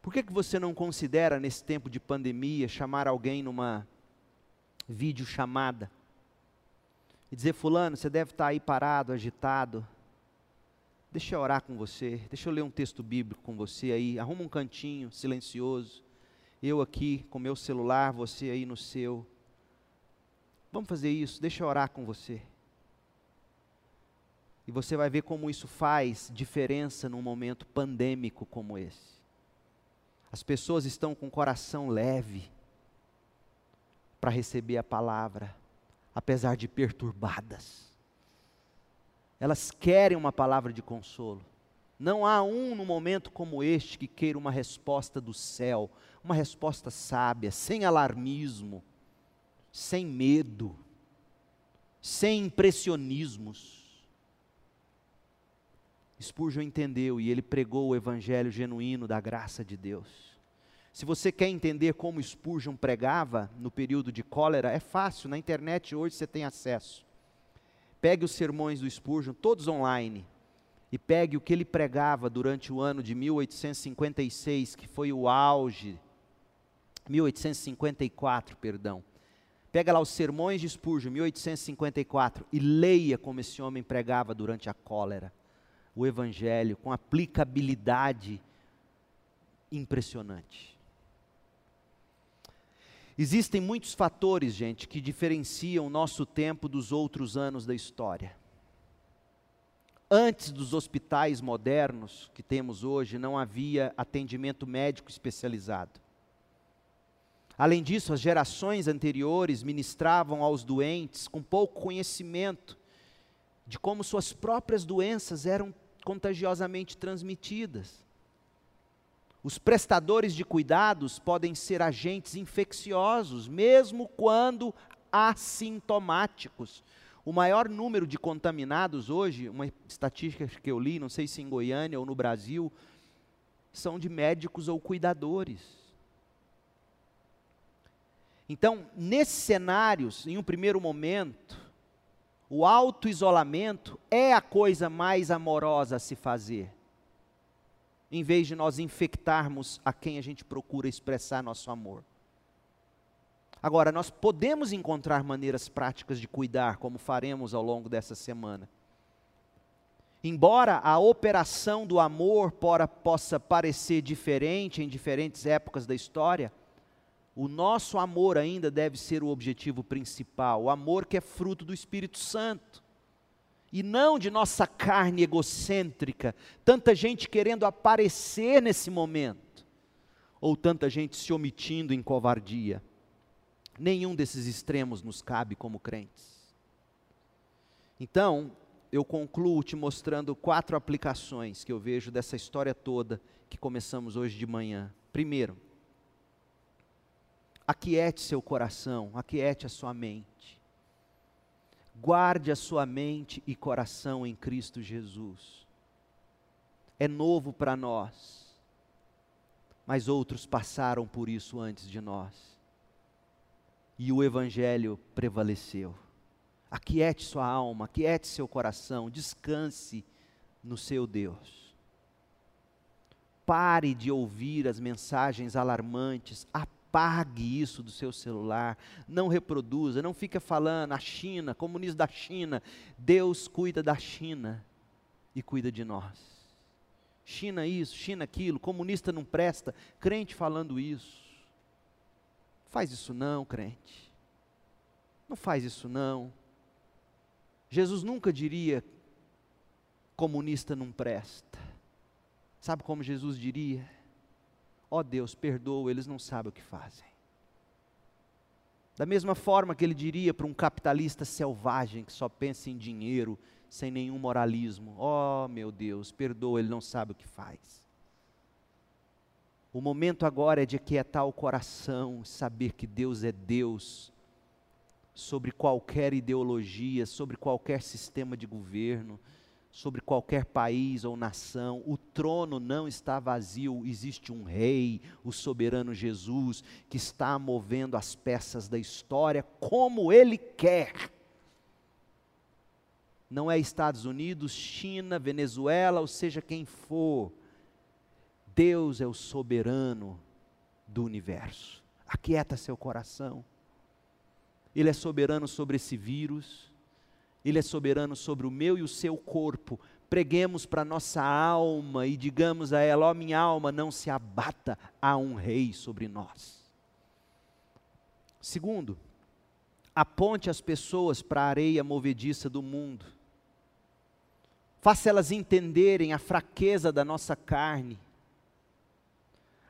Por que, que você não considera, nesse tempo de pandemia, chamar alguém numa videochamada e dizer: Fulano, você deve estar aí parado, agitado. Deixa eu orar com você, deixa eu ler um texto bíblico com você aí. Arruma um cantinho silencioso. Eu aqui com meu celular, você aí no seu. Vamos fazer isso, deixa eu orar com você. E você vai ver como isso faz diferença num momento pandêmico como esse. As pessoas estão com o coração leve para receber a palavra, apesar de perturbadas. Elas querem uma palavra de consolo. Não há um no momento como este que queira uma resposta do céu, uma resposta sábia, sem alarmismo sem medo, sem impressionismos. Spurgeon entendeu e ele pregou o evangelho genuíno da graça de Deus. Se você quer entender como Spurgeon pregava no período de cólera, é fácil, na internet hoje você tem acesso. Pegue os sermões do Spurgeon, todos online, e pegue o que ele pregava durante o ano de 1856, que foi o auge, 1854, perdão. Pega lá os Sermões de Spurgeon, 1854, e leia como esse homem pregava durante a cólera o Evangelho com aplicabilidade impressionante. Existem muitos fatores, gente, que diferenciam o nosso tempo dos outros anos da história. Antes dos hospitais modernos que temos hoje, não havia atendimento médico especializado. Além disso, as gerações anteriores ministravam aos doentes com pouco conhecimento de como suas próprias doenças eram contagiosamente transmitidas. Os prestadores de cuidados podem ser agentes infecciosos, mesmo quando assintomáticos. O maior número de contaminados hoje, uma estatística que eu li, não sei se em Goiânia ou no Brasil, são de médicos ou cuidadores. Então, nesses cenários, em um primeiro momento, o auto-isolamento é a coisa mais amorosa a se fazer. Em vez de nós infectarmos a quem a gente procura expressar nosso amor. Agora, nós podemos encontrar maneiras práticas de cuidar, como faremos ao longo dessa semana. Embora a operação do amor possa parecer diferente em diferentes épocas da história, o nosso amor ainda deve ser o objetivo principal, o amor que é fruto do Espírito Santo. E não de nossa carne egocêntrica, tanta gente querendo aparecer nesse momento, ou tanta gente se omitindo em covardia. Nenhum desses extremos nos cabe como crentes. Então, eu concluo te mostrando quatro aplicações que eu vejo dessa história toda que começamos hoje de manhã. Primeiro, Aquiete seu coração, aquiete a sua mente. Guarde a sua mente e coração em Cristo Jesus. É novo para nós, mas outros passaram por isso antes de nós. E o Evangelho prevaleceu. Aquiete sua alma, aquiete seu coração, descanse no seu Deus. Pare de ouvir as mensagens alarmantes, Apague isso do seu celular, não reproduza, não fica falando a China, comunismo da China. Deus cuida da China e cuida de nós. China isso, China aquilo, comunista não presta, crente falando isso. Faz isso não, crente. Não faz isso não. Jesus nunca diria comunista não presta. Sabe como Jesus diria? Ó oh Deus, perdoa, eles não sabem o que fazem. Da mesma forma que ele diria para um capitalista selvagem que só pensa em dinheiro, sem nenhum moralismo: Ó oh, meu Deus, perdoa, ele não sabe o que faz. O momento agora é de aquietar o coração, saber que Deus é Deus sobre qualquer ideologia, sobre qualquer sistema de governo, sobre qualquer país ou nação. O trono não está vazio, existe um rei, o soberano Jesus, que está movendo as peças da história como ele quer. Não é Estados Unidos, China, Venezuela, ou seja quem for. Deus é o soberano do universo. Aquieta seu coração. Ele é soberano sobre esse vírus. Ele é soberano sobre o meu e o seu corpo. Preguemos para nossa alma e digamos a ela: ó, oh, minha alma, não se abata, há um rei sobre nós. Segundo, aponte as pessoas para a areia movediça do mundo. Faça elas entenderem a fraqueza da nossa carne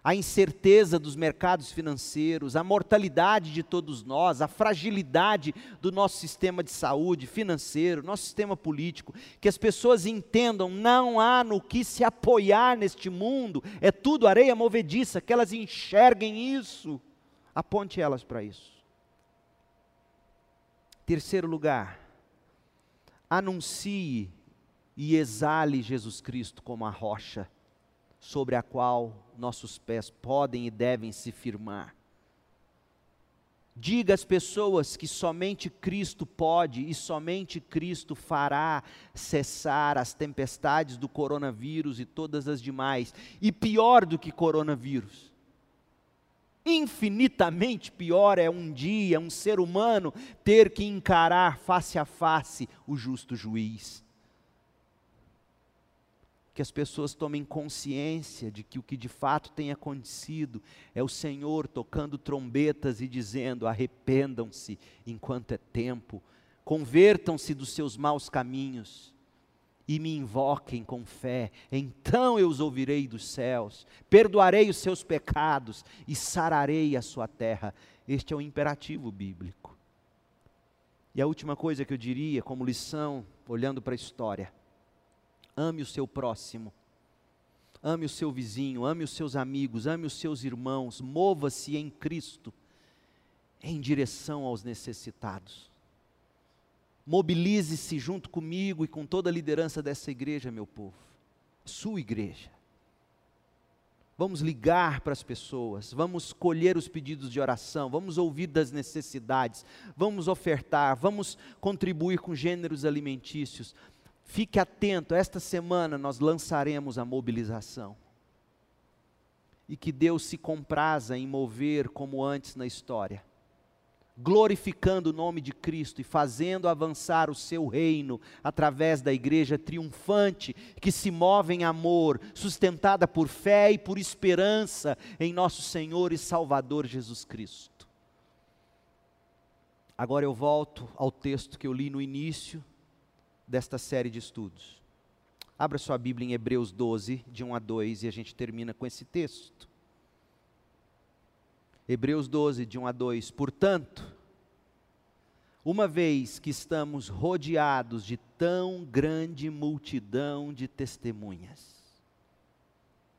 a incerteza dos mercados financeiros, a mortalidade de todos nós, a fragilidade do nosso sistema de saúde financeiro, nosso sistema político, que as pessoas entendam, não há no que se apoiar neste mundo, é tudo areia movediça, que elas enxerguem isso. Aponte elas para isso. Terceiro lugar, anuncie e exale Jesus Cristo como a rocha sobre a qual nossos pés podem e devem se firmar. Diga às pessoas que somente Cristo pode e somente Cristo fará cessar as tempestades do coronavírus e todas as demais. E pior do que coronavírus, infinitamente pior é um dia um ser humano ter que encarar face a face o justo juiz que as pessoas tomem consciência de que o que de fato tem acontecido é o Senhor tocando trombetas e dizendo: arrependam-se enquanto é tempo, convertam-se dos seus maus caminhos e me invoquem com fé, então eu os ouvirei dos céus, perdoarei os seus pecados e sararei a sua terra. Este é o imperativo bíblico. E a última coisa que eu diria, como lição, olhando para a história, Ame o seu próximo. Ame o seu vizinho, ame os seus amigos, ame os seus irmãos, mova-se em Cristo em direção aos necessitados. Mobilize-se junto comigo e com toda a liderança dessa igreja, meu povo, sua igreja. Vamos ligar para as pessoas, vamos colher os pedidos de oração, vamos ouvir das necessidades, vamos ofertar, vamos contribuir com gêneros alimentícios, Fique atento, esta semana nós lançaremos a mobilização. E que Deus se compraza em mover como antes na história, glorificando o nome de Cristo e fazendo avançar o seu reino através da igreja triunfante, que se move em amor, sustentada por fé e por esperança em nosso Senhor e Salvador Jesus Cristo. Agora eu volto ao texto que eu li no início desta série de estudos. Abra sua Bíblia em Hebreus 12, de 1 a 2, e a gente termina com esse texto. Hebreus 12, de 1 a 2. Portanto, uma vez que estamos rodeados de tão grande multidão de testemunhas,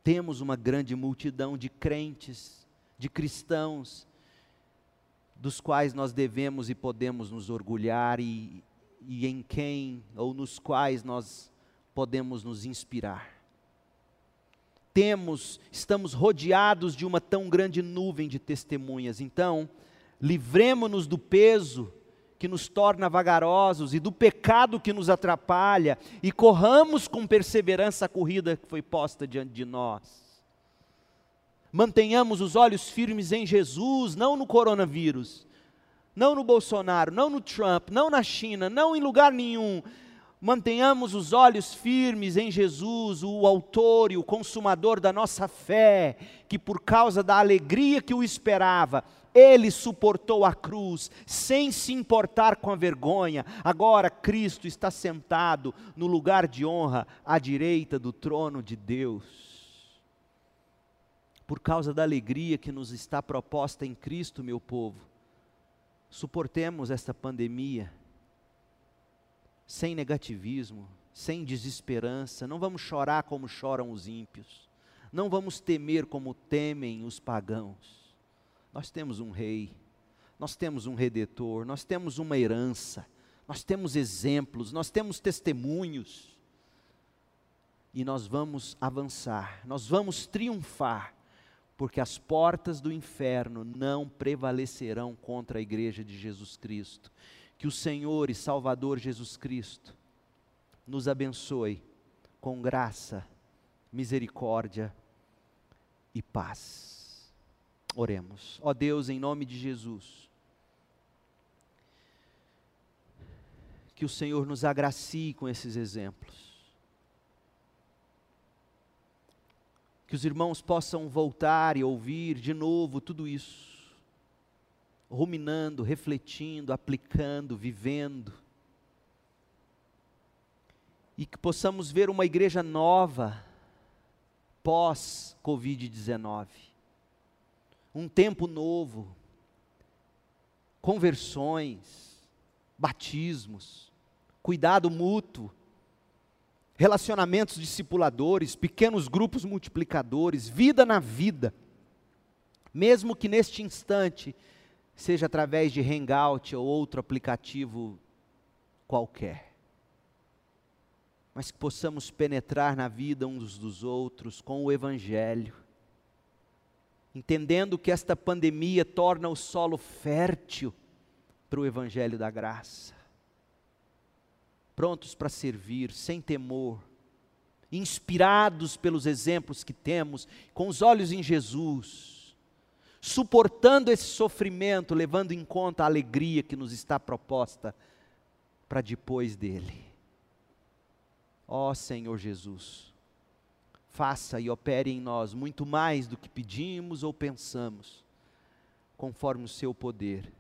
temos uma grande multidão de crentes, de cristãos, dos quais nós devemos e podemos nos orgulhar e, e em quem ou nos quais nós podemos nos inspirar. Temos, estamos rodeados de uma tão grande nuvem de testemunhas, então, livremos-nos do peso que nos torna vagarosos e do pecado que nos atrapalha e corramos com perseverança a corrida que foi posta diante de nós. Mantenhamos os olhos firmes em Jesus, não no coronavírus, não no Bolsonaro, não no Trump, não na China, não em lugar nenhum. Mantenhamos os olhos firmes em Jesus, o autor e o consumador da nossa fé, que por causa da alegria que o esperava, ele suportou a cruz, sem se importar com a vergonha. Agora Cristo está sentado no lugar de honra, à direita do trono de Deus por causa da alegria que nos está proposta em Cristo, meu povo, suportemos esta pandemia sem negativismo, sem desesperança, não vamos chorar como choram os ímpios, não vamos temer como temem os pagãos. Nós temos um rei, nós temos um redentor, nós temos uma herança, nós temos exemplos, nós temos testemunhos. E nós vamos avançar, nós vamos triunfar porque as portas do inferno não prevalecerão contra a igreja de Jesus Cristo. Que o Senhor e Salvador Jesus Cristo nos abençoe com graça, misericórdia e paz. Oremos. Ó Deus, em nome de Jesus, que o Senhor nos agracie com esses exemplos que os irmãos possam voltar e ouvir de novo tudo isso, ruminando, refletindo, aplicando, vivendo, e que possamos ver uma igreja nova pós-Covid-19, um tempo novo, conversões, batismos, cuidado mútuo, relacionamentos discipuladores, pequenos grupos multiplicadores, vida na vida. Mesmo que neste instante seja através de Hangout ou outro aplicativo qualquer. Mas que possamos penetrar na vida uns dos outros com o Evangelho, entendendo que esta pandemia torna o solo fértil para o Evangelho da graça prontos para servir, sem temor, inspirados pelos exemplos que temos, com os olhos em Jesus, suportando esse sofrimento, levando em conta a alegria que nos está proposta para depois dele. Ó oh, Senhor Jesus, faça e opere em nós muito mais do que pedimos ou pensamos, conforme o seu poder,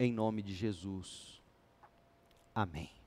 em nome de Jesus. Amém.